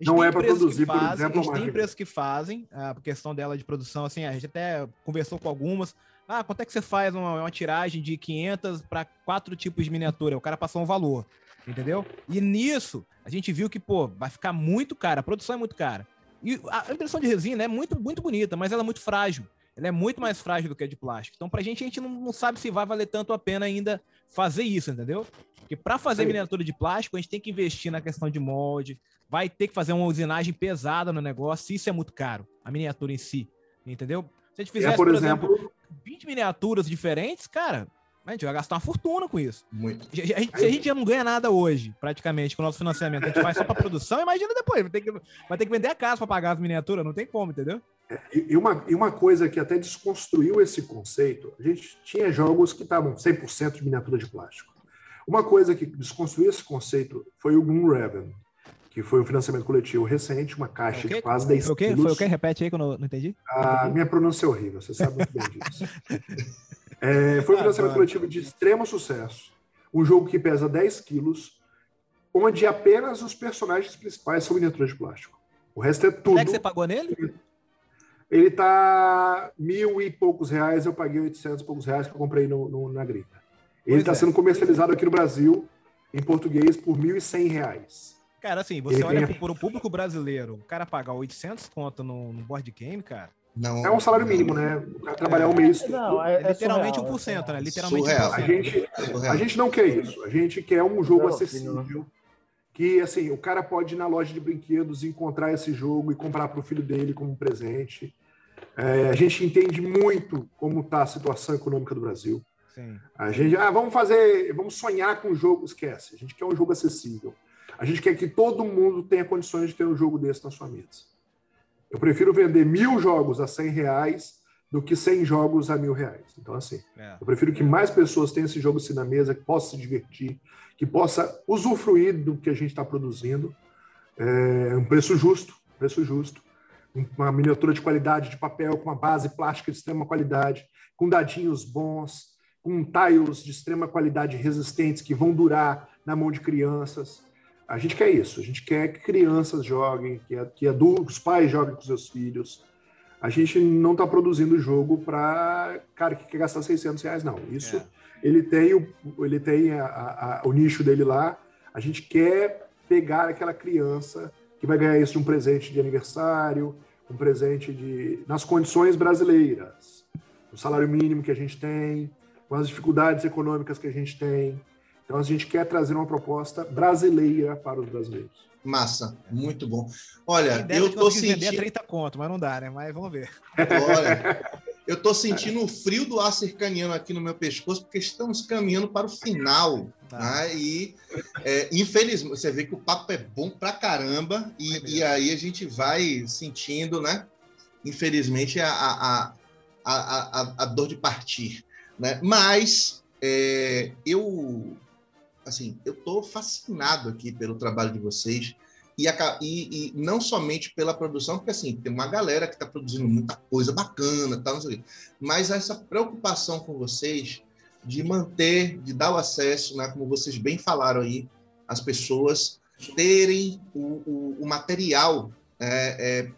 Speaker 5: Não é
Speaker 4: que
Speaker 5: produzir, por
Speaker 4: fazem,
Speaker 5: exemplo,
Speaker 4: A gente tem empresas que fazem, a questão dela de produção, assim, a gente até conversou com algumas. Ah, quanto é que você faz uma, uma tiragem de 500 para quatro tipos de miniatura? O cara passou um valor, entendeu? E nisso, a gente viu que, pô, vai ficar muito cara, a produção é muito cara. E a impressão de resina é muito, muito bonita, mas ela é muito frágil. Ela é muito mais frágil do que a de plástico. Então, pra gente, a gente não, não sabe se vai valer tanto a pena ainda fazer isso, entendeu? Porque para fazer
Speaker 5: Sim.
Speaker 4: miniatura de plástico, a gente tem que investir na questão de molde, vai ter que fazer uma usinagem pesada no negócio, e isso é muito caro, a miniatura em si, entendeu? Se a gente fizesse,
Speaker 5: é, por exemplo,
Speaker 4: 20 miniaturas diferentes, cara, a gente vai gastar uma fortuna com isso.
Speaker 1: Muito.
Speaker 4: A a gente já não ganha nada hoje, praticamente, com o nosso financiamento, a gente faz só para produção, imagina depois, vai ter que, vai ter que vender a casa para pagar as miniaturas, não tem como, entendeu?
Speaker 5: E e uma, e uma coisa que até desconstruiu esse conceito, a gente tinha jogos que estavam 100% de miniatura de plástico. Uma coisa que desconstruiu esse conceito foi o Gloom Raven, que foi um financiamento coletivo recente, uma caixa de quase 10
Speaker 4: Foi o quê?
Speaker 5: quilos.
Speaker 4: Foi o quê? Repete aí que eu não, não entendi.
Speaker 5: A minha pronúncia é horrível, você sabe muito bem disso. É, foi um financiamento coletivo de extremo sucesso. Um jogo que pesa 10 quilos, onde apenas os personagens principais são miniaturas de plástico. O resto é tudo.
Speaker 4: Quanto é que você pagou nele?
Speaker 5: Ele tá mil e poucos reais, eu paguei 800 e poucos reais que eu comprei no, no- na gringa. Ele está
Speaker 4: é.
Speaker 5: sendo comercializado aqui no Brasil, em português, por 1.100 reais.
Speaker 4: Cara, assim, você
Speaker 5: Ele
Speaker 4: olha
Speaker 5: tem-
Speaker 4: pro, pro público brasileiro, o cara pagar 800 conto no, no board game, cara,
Speaker 1: Não,
Speaker 5: É um salário mínimo, né? O cara trabalhar um mês.
Speaker 2: Não,
Speaker 4: é,
Speaker 2: é, é
Speaker 4: literalmente
Speaker 2: surreal,
Speaker 4: 1%,
Speaker 2: é
Speaker 4: né? Literalmente
Speaker 1: Surreal.
Speaker 4: 1%.
Speaker 5: A gente,
Speaker 1: É.
Speaker 5: A gente não quer isso. A gente quer um jogo
Speaker 3: Não,
Speaker 5: acessível. Que assim, o cara pode ir na loja de brinquedos e encontrar esse jogo e comprar para o filho dele como um presente. É, a gente entende muito como está a situação econômica do Brasil.
Speaker 4: Sim.
Speaker 5: A gente, ah, vamos fazer, vamos sonhar com o jogo, esquece. A gente quer um jogo acessível. A gente quer que todo mundo tenha condições de ter um jogo desse na sua mesa. Eu prefiro vender mil jogos a 100 reais do que 100 jogos a mil reais. Então, assim,
Speaker 4: É.
Speaker 5: eu prefiro que mais pessoas tenham esse jogo assim na mesa, que possa se divertir, que possa usufruir do que a gente está produzindo. É um preço justo, preço justo. uma miniatura de qualidade de papel, com uma base plástica de extrema qualidade, com dadinhos bons, com tiles de extrema qualidade resistentes que vão durar na mão de crianças. A gente quer isso, a gente quer que crianças joguem, que, que adultos, pais joguem com seus filhos. A gente não está produzindo jogo para cara que quer gastar 600 reais, não. Isso, é. ele tem, o, ele tem a, a, o nicho dele lá. A gente quer pegar aquela criança que vai ganhar isso de um presente de aniversário, um presente de nas condições brasileiras, o salário mínimo que a gente tem, com as dificuldades econômicas que a gente tem. Então a gente quer trazer uma proposta brasileira para os brasileiros.
Speaker 1: Massa, muito bom. Olha, eu tô sentindo vender
Speaker 4: 30 conto, mas não dá, né? Mas vamos ver.
Speaker 1: Olha, eu tô sentindo o frio do ar cercaniano aqui no meu pescoço porque estamos caminhando para o final, tá. né? E é, infelizmente você vê que o papo é bom pra caramba e, e aí a gente vai sentindo, né? Infelizmente a, a, a, a, a dor de partir, né? Mas é, eu assim, eu estou fascinado aqui pelo trabalho de vocês e, e, e, não somente pela produção, porque assim, tem uma galera que está produzindo muita coisa bacana, não sei mas essa preocupação com vocês de manter, de dar o acesso, né, como vocês bem falaram aí, as pessoas terem o, o, o material é, é,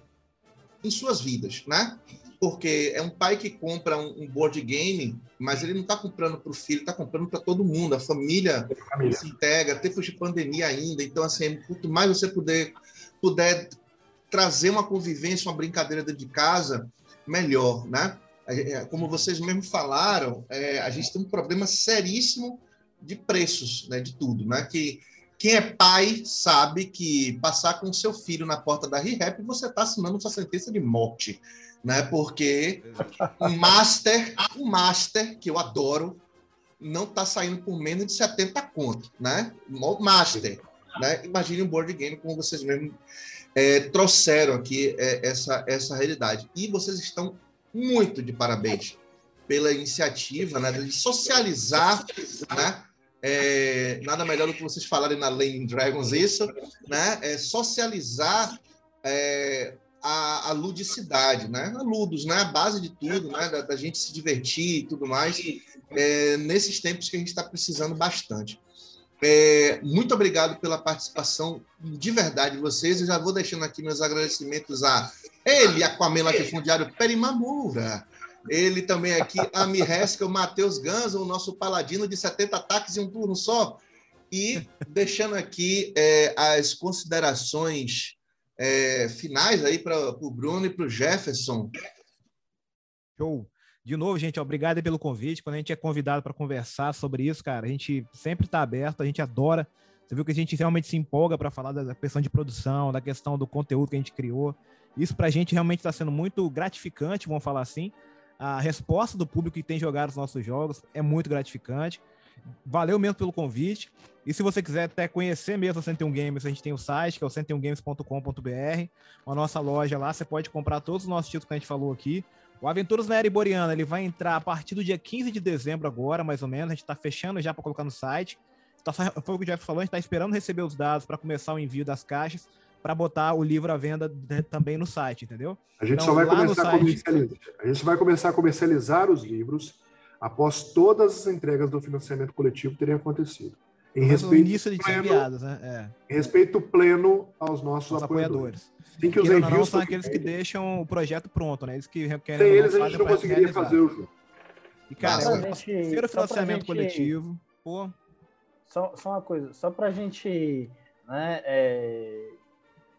Speaker 1: em suas vidas, né? Porque é um pai que compra um, um board game, mas ele não está comprando para o filho, está comprando para todo mundo, a família, família, se integra, tempos de pandemia ainda, então assim, quanto mais você puder, puder trazer uma convivência, uma brincadeira dentro de casa, melhor, né? É, como vocês mesmo falaram, é, a gente tem um problema seríssimo de preços, né, de tudo, né? Que quem é pai sabe que passar com seu filho na porta da ReHap, você está assinando sua sentença de morte né? Porque o Master, o Master, que eu adoro, não está saindo por menos de 70 conto, né? O Master, né? Imagine um board game como vocês mesmos é, trouxeram aqui é, essa, essa realidade. E vocês estão muito de parabéns pela iniciativa né, de socializar, né? É, nada melhor do que vocês falarem na Lane Dragons isso, né? É socializar é, a, a, ludicidade, né? A Ludos, né? A base de tudo, né? Da, da gente se divertir e tudo mais, é, nesses tempos que a gente está precisando bastante. É, muito obrigado pela participação de verdade de vocês. Eu já vou deixando aqui meus agradecimentos a ele, Aquaman Latifundiário Perimamura. Ele também aqui, a Miresca, o Matheus Ganso, o nosso paladino de 70 ataques em um turno só. E deixando aqui é, as considerações é, finais aí para o Bruno e para o Jefferson.
Speaker 4: Show. De novo, gente, obrigado pelo convite. Quando a gente é convidado para conversar sobre isso, cara, a gente sempre está aberto, a gente adora. Você viu que a gente realmente se empolga para falar da questão de produção, da questão do conteúdo que a gente criou. Isso para a gente realmente está sendo muito gratificante, vamos falar assim. A resposta do público que tem jogado os nossos jogos é muito gratificante. Valeu mesmo pelo convite. E se você quiser até conhecer mesmo o 101 Games, a gente tem o site, que é o 101games.com.br, a nossa loja lá, você pode comprar todos os nossos títulos que a gente falou aqui. O Aventuras na Era Iboriana, ele vai entrar a partir do dia 15 de dezembro agora, mais ou menos. A gente está fechando já para colocar no site. Tá, foi o que o Jeff falou, a gente está esperando receber os dados para começar o envio das caixas, para botar o livro à venda também no site, entendeu?
Speaker 5: A gente então, só vai começar a comercializar. A gente vai começar a comercializar os livros após todas as entregas do financiamento coletivo terem acontecido.
Speaker 4: Em respeito, início de pleno, enviados, né?
Speaker 5: É. em respeito pleno aos nossos Os apoiadores.
Speaker 4: Sim, que os envios não, são aqueles que deixam o projeto pronto, né? Eles que
Speaker 5: querem. Sem eles a gente não conseguiria realizar. fazer o jogo.
Speaker 4: E, cara, ser o financiamento gente, coletivo, pô.
Speaker 2: Só, só uma coisa, só pra gente né, é,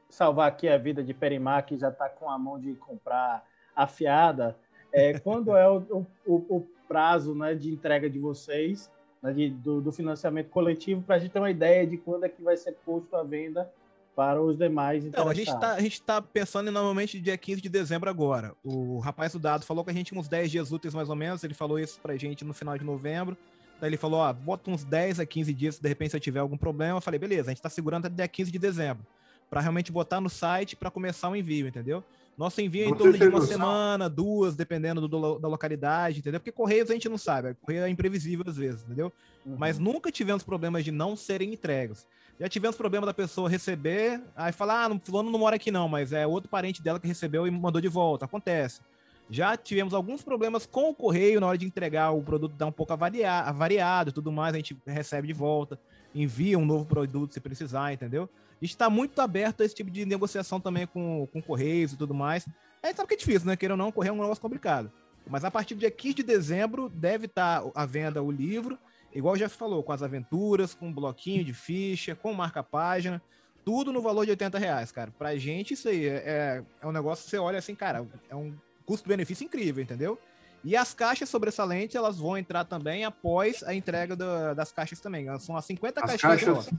Speaker 2: salvar aqui a vida de Perimar, que já tá com a mão de comprar afiada, é, quando é o, o, o prazo né, de entrega de vocês, né, de, do, do, financiamento coletivo, para a gente ter uma ideia de quando é que vai ser posto a venda para os demais
Speaker 4: Não, a gente está tá pensando normalmente dia 15 de dezembro agora. O rapaz do dado falou que a gente tinha uns 10 dias úteis mais ou menos, ele falou isso para a gente no final de novembro. Daí ele falou, ó, bota uns 10 a 15 dias, se de repente se tiver algum problema. Eu falei, beleza, a gente está segurando até dia 15 de dezembro. Para realmente botar no site para começar o envio, entendeu? Nosso envio é em torno de uma semana, duas, dependendo do, do, da localidade, entendeu? Porque Correios a gente não sabe, Correio é imprevisível às vezes, entendeu? Uhum. Mas nunca tivemos problemas de não serem entregues. Já tivemos problema da pessoa receber, aí falar, ah, o fulano não mora aqui não, mas é outro parente dela que recebeu e mandou de volta. Acontece. Já tivemos alguns problemas com o correio na hora de entregar o produto, dá um pouco avariado e tudo mais, a gente recebe de volta, envia um novo produto se precisar, entendeu? Está muito aberto a esse tipo de negociação também com, com correios e tudo mais. A gente sabe que é difícil, né? Queira ou não, correr é um negócio complicado. Mas a partir do dia 15 de dezembro deve estar tá à venda o livro, igual já falou, com as aventuras, com um bloquinho de ficha, com marca-página, tudo no valor de 80 reais, cara. Pra gente, isso aí é, é, é um negócio que você olha assim, cara, é um custo-benefício incrível, entendeu? E as caixas sobressalentes, elas vão entrar também após a entrega do, das caixas também. São as 50
Speaker 5: as
Speaker 4: caixas.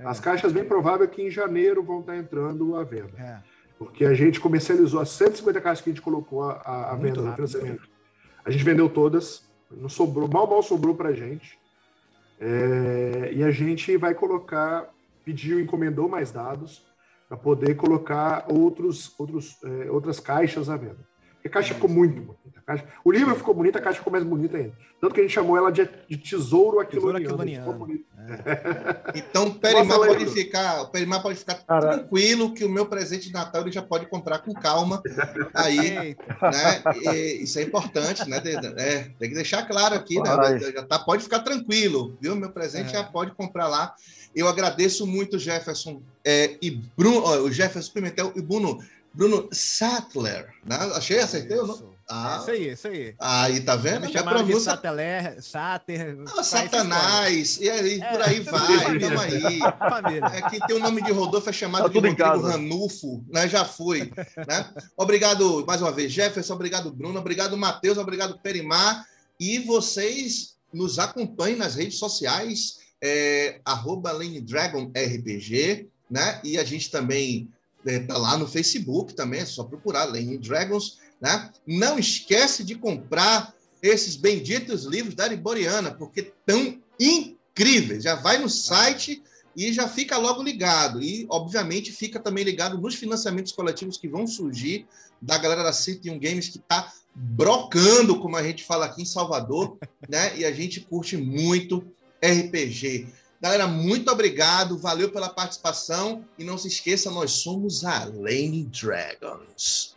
Speaker 5: É. As caixas, bem provável que em janeiro vão estar entrando à venda. É. Porque a gente comercializou as 150 caixas que a gente colocou à, venda no financiamento. A gente vendeu todas, não sobrou, mal, mal sobrou para a gente. É, e a gente vai colocar, pediu, encomendou mais dados para poder colocar outros, outros, é, outras caixas à venda. A caixa ficou muito. Caixa... O livro ficou bonito, a caixa ficou mais bonita ainda. Tanto que a gente chamou ela de, de tesouro aquiloniano. Tesouro
Speaker 1: é. Então, o Perimar pode ficar, o Perimar pode ficar Caraca. tranquilo que o meu presente de Natal ele já pode comprar com calma. Aí, né? E, isso é importante, né? É, tem que deixar claro aqui, né? Já tá, pode ficar tranquilo, viu? Meu presente é. já pode comprar lá. Eu agradeço muito, Jefferson é, e Bruno, o Jefferson Pimentel e Bruno Bruno Sattler, né? Achei, acertei o nome?
Speaker 4: Ah, isso aí, isso aí.
Speaker 1: Aí, tá vendo?
Speaker 4: Me chamaram Sattler, Satter...
Speaker 1: Ah, Satanás, e aí, é. por aí vai, tamo aí. É que tem o nome de Rodolfo, é chamado tá de Rodrigo Ranulfo, né? Já fui, né? Obrigado, mais uma vez, Jefferson, obrigado, Bruno, obrigado, Matheus, obrigado, Perimar, e vocês nos acompanhem nas redes sociais, é, arroba Dragon RPG, né? E a gente também Está é, lá no Facebook também, é só procurar Lane Dragons. Né? Não esquece de comprar esses benditos livros da Ariboriana, porque tão incríveis. Já vai no site e já fica logo ligado. E, obviamente, fica também ligado nos financiamentos coletivos que vão surgir da galera da City Games, que está brocando, como a gente fala aqui em Salvador, né? E a gente curte muito RPG. Galera, muito obrigado, valeu pela participação e não se esqueça, nós somos a Lane Dragons.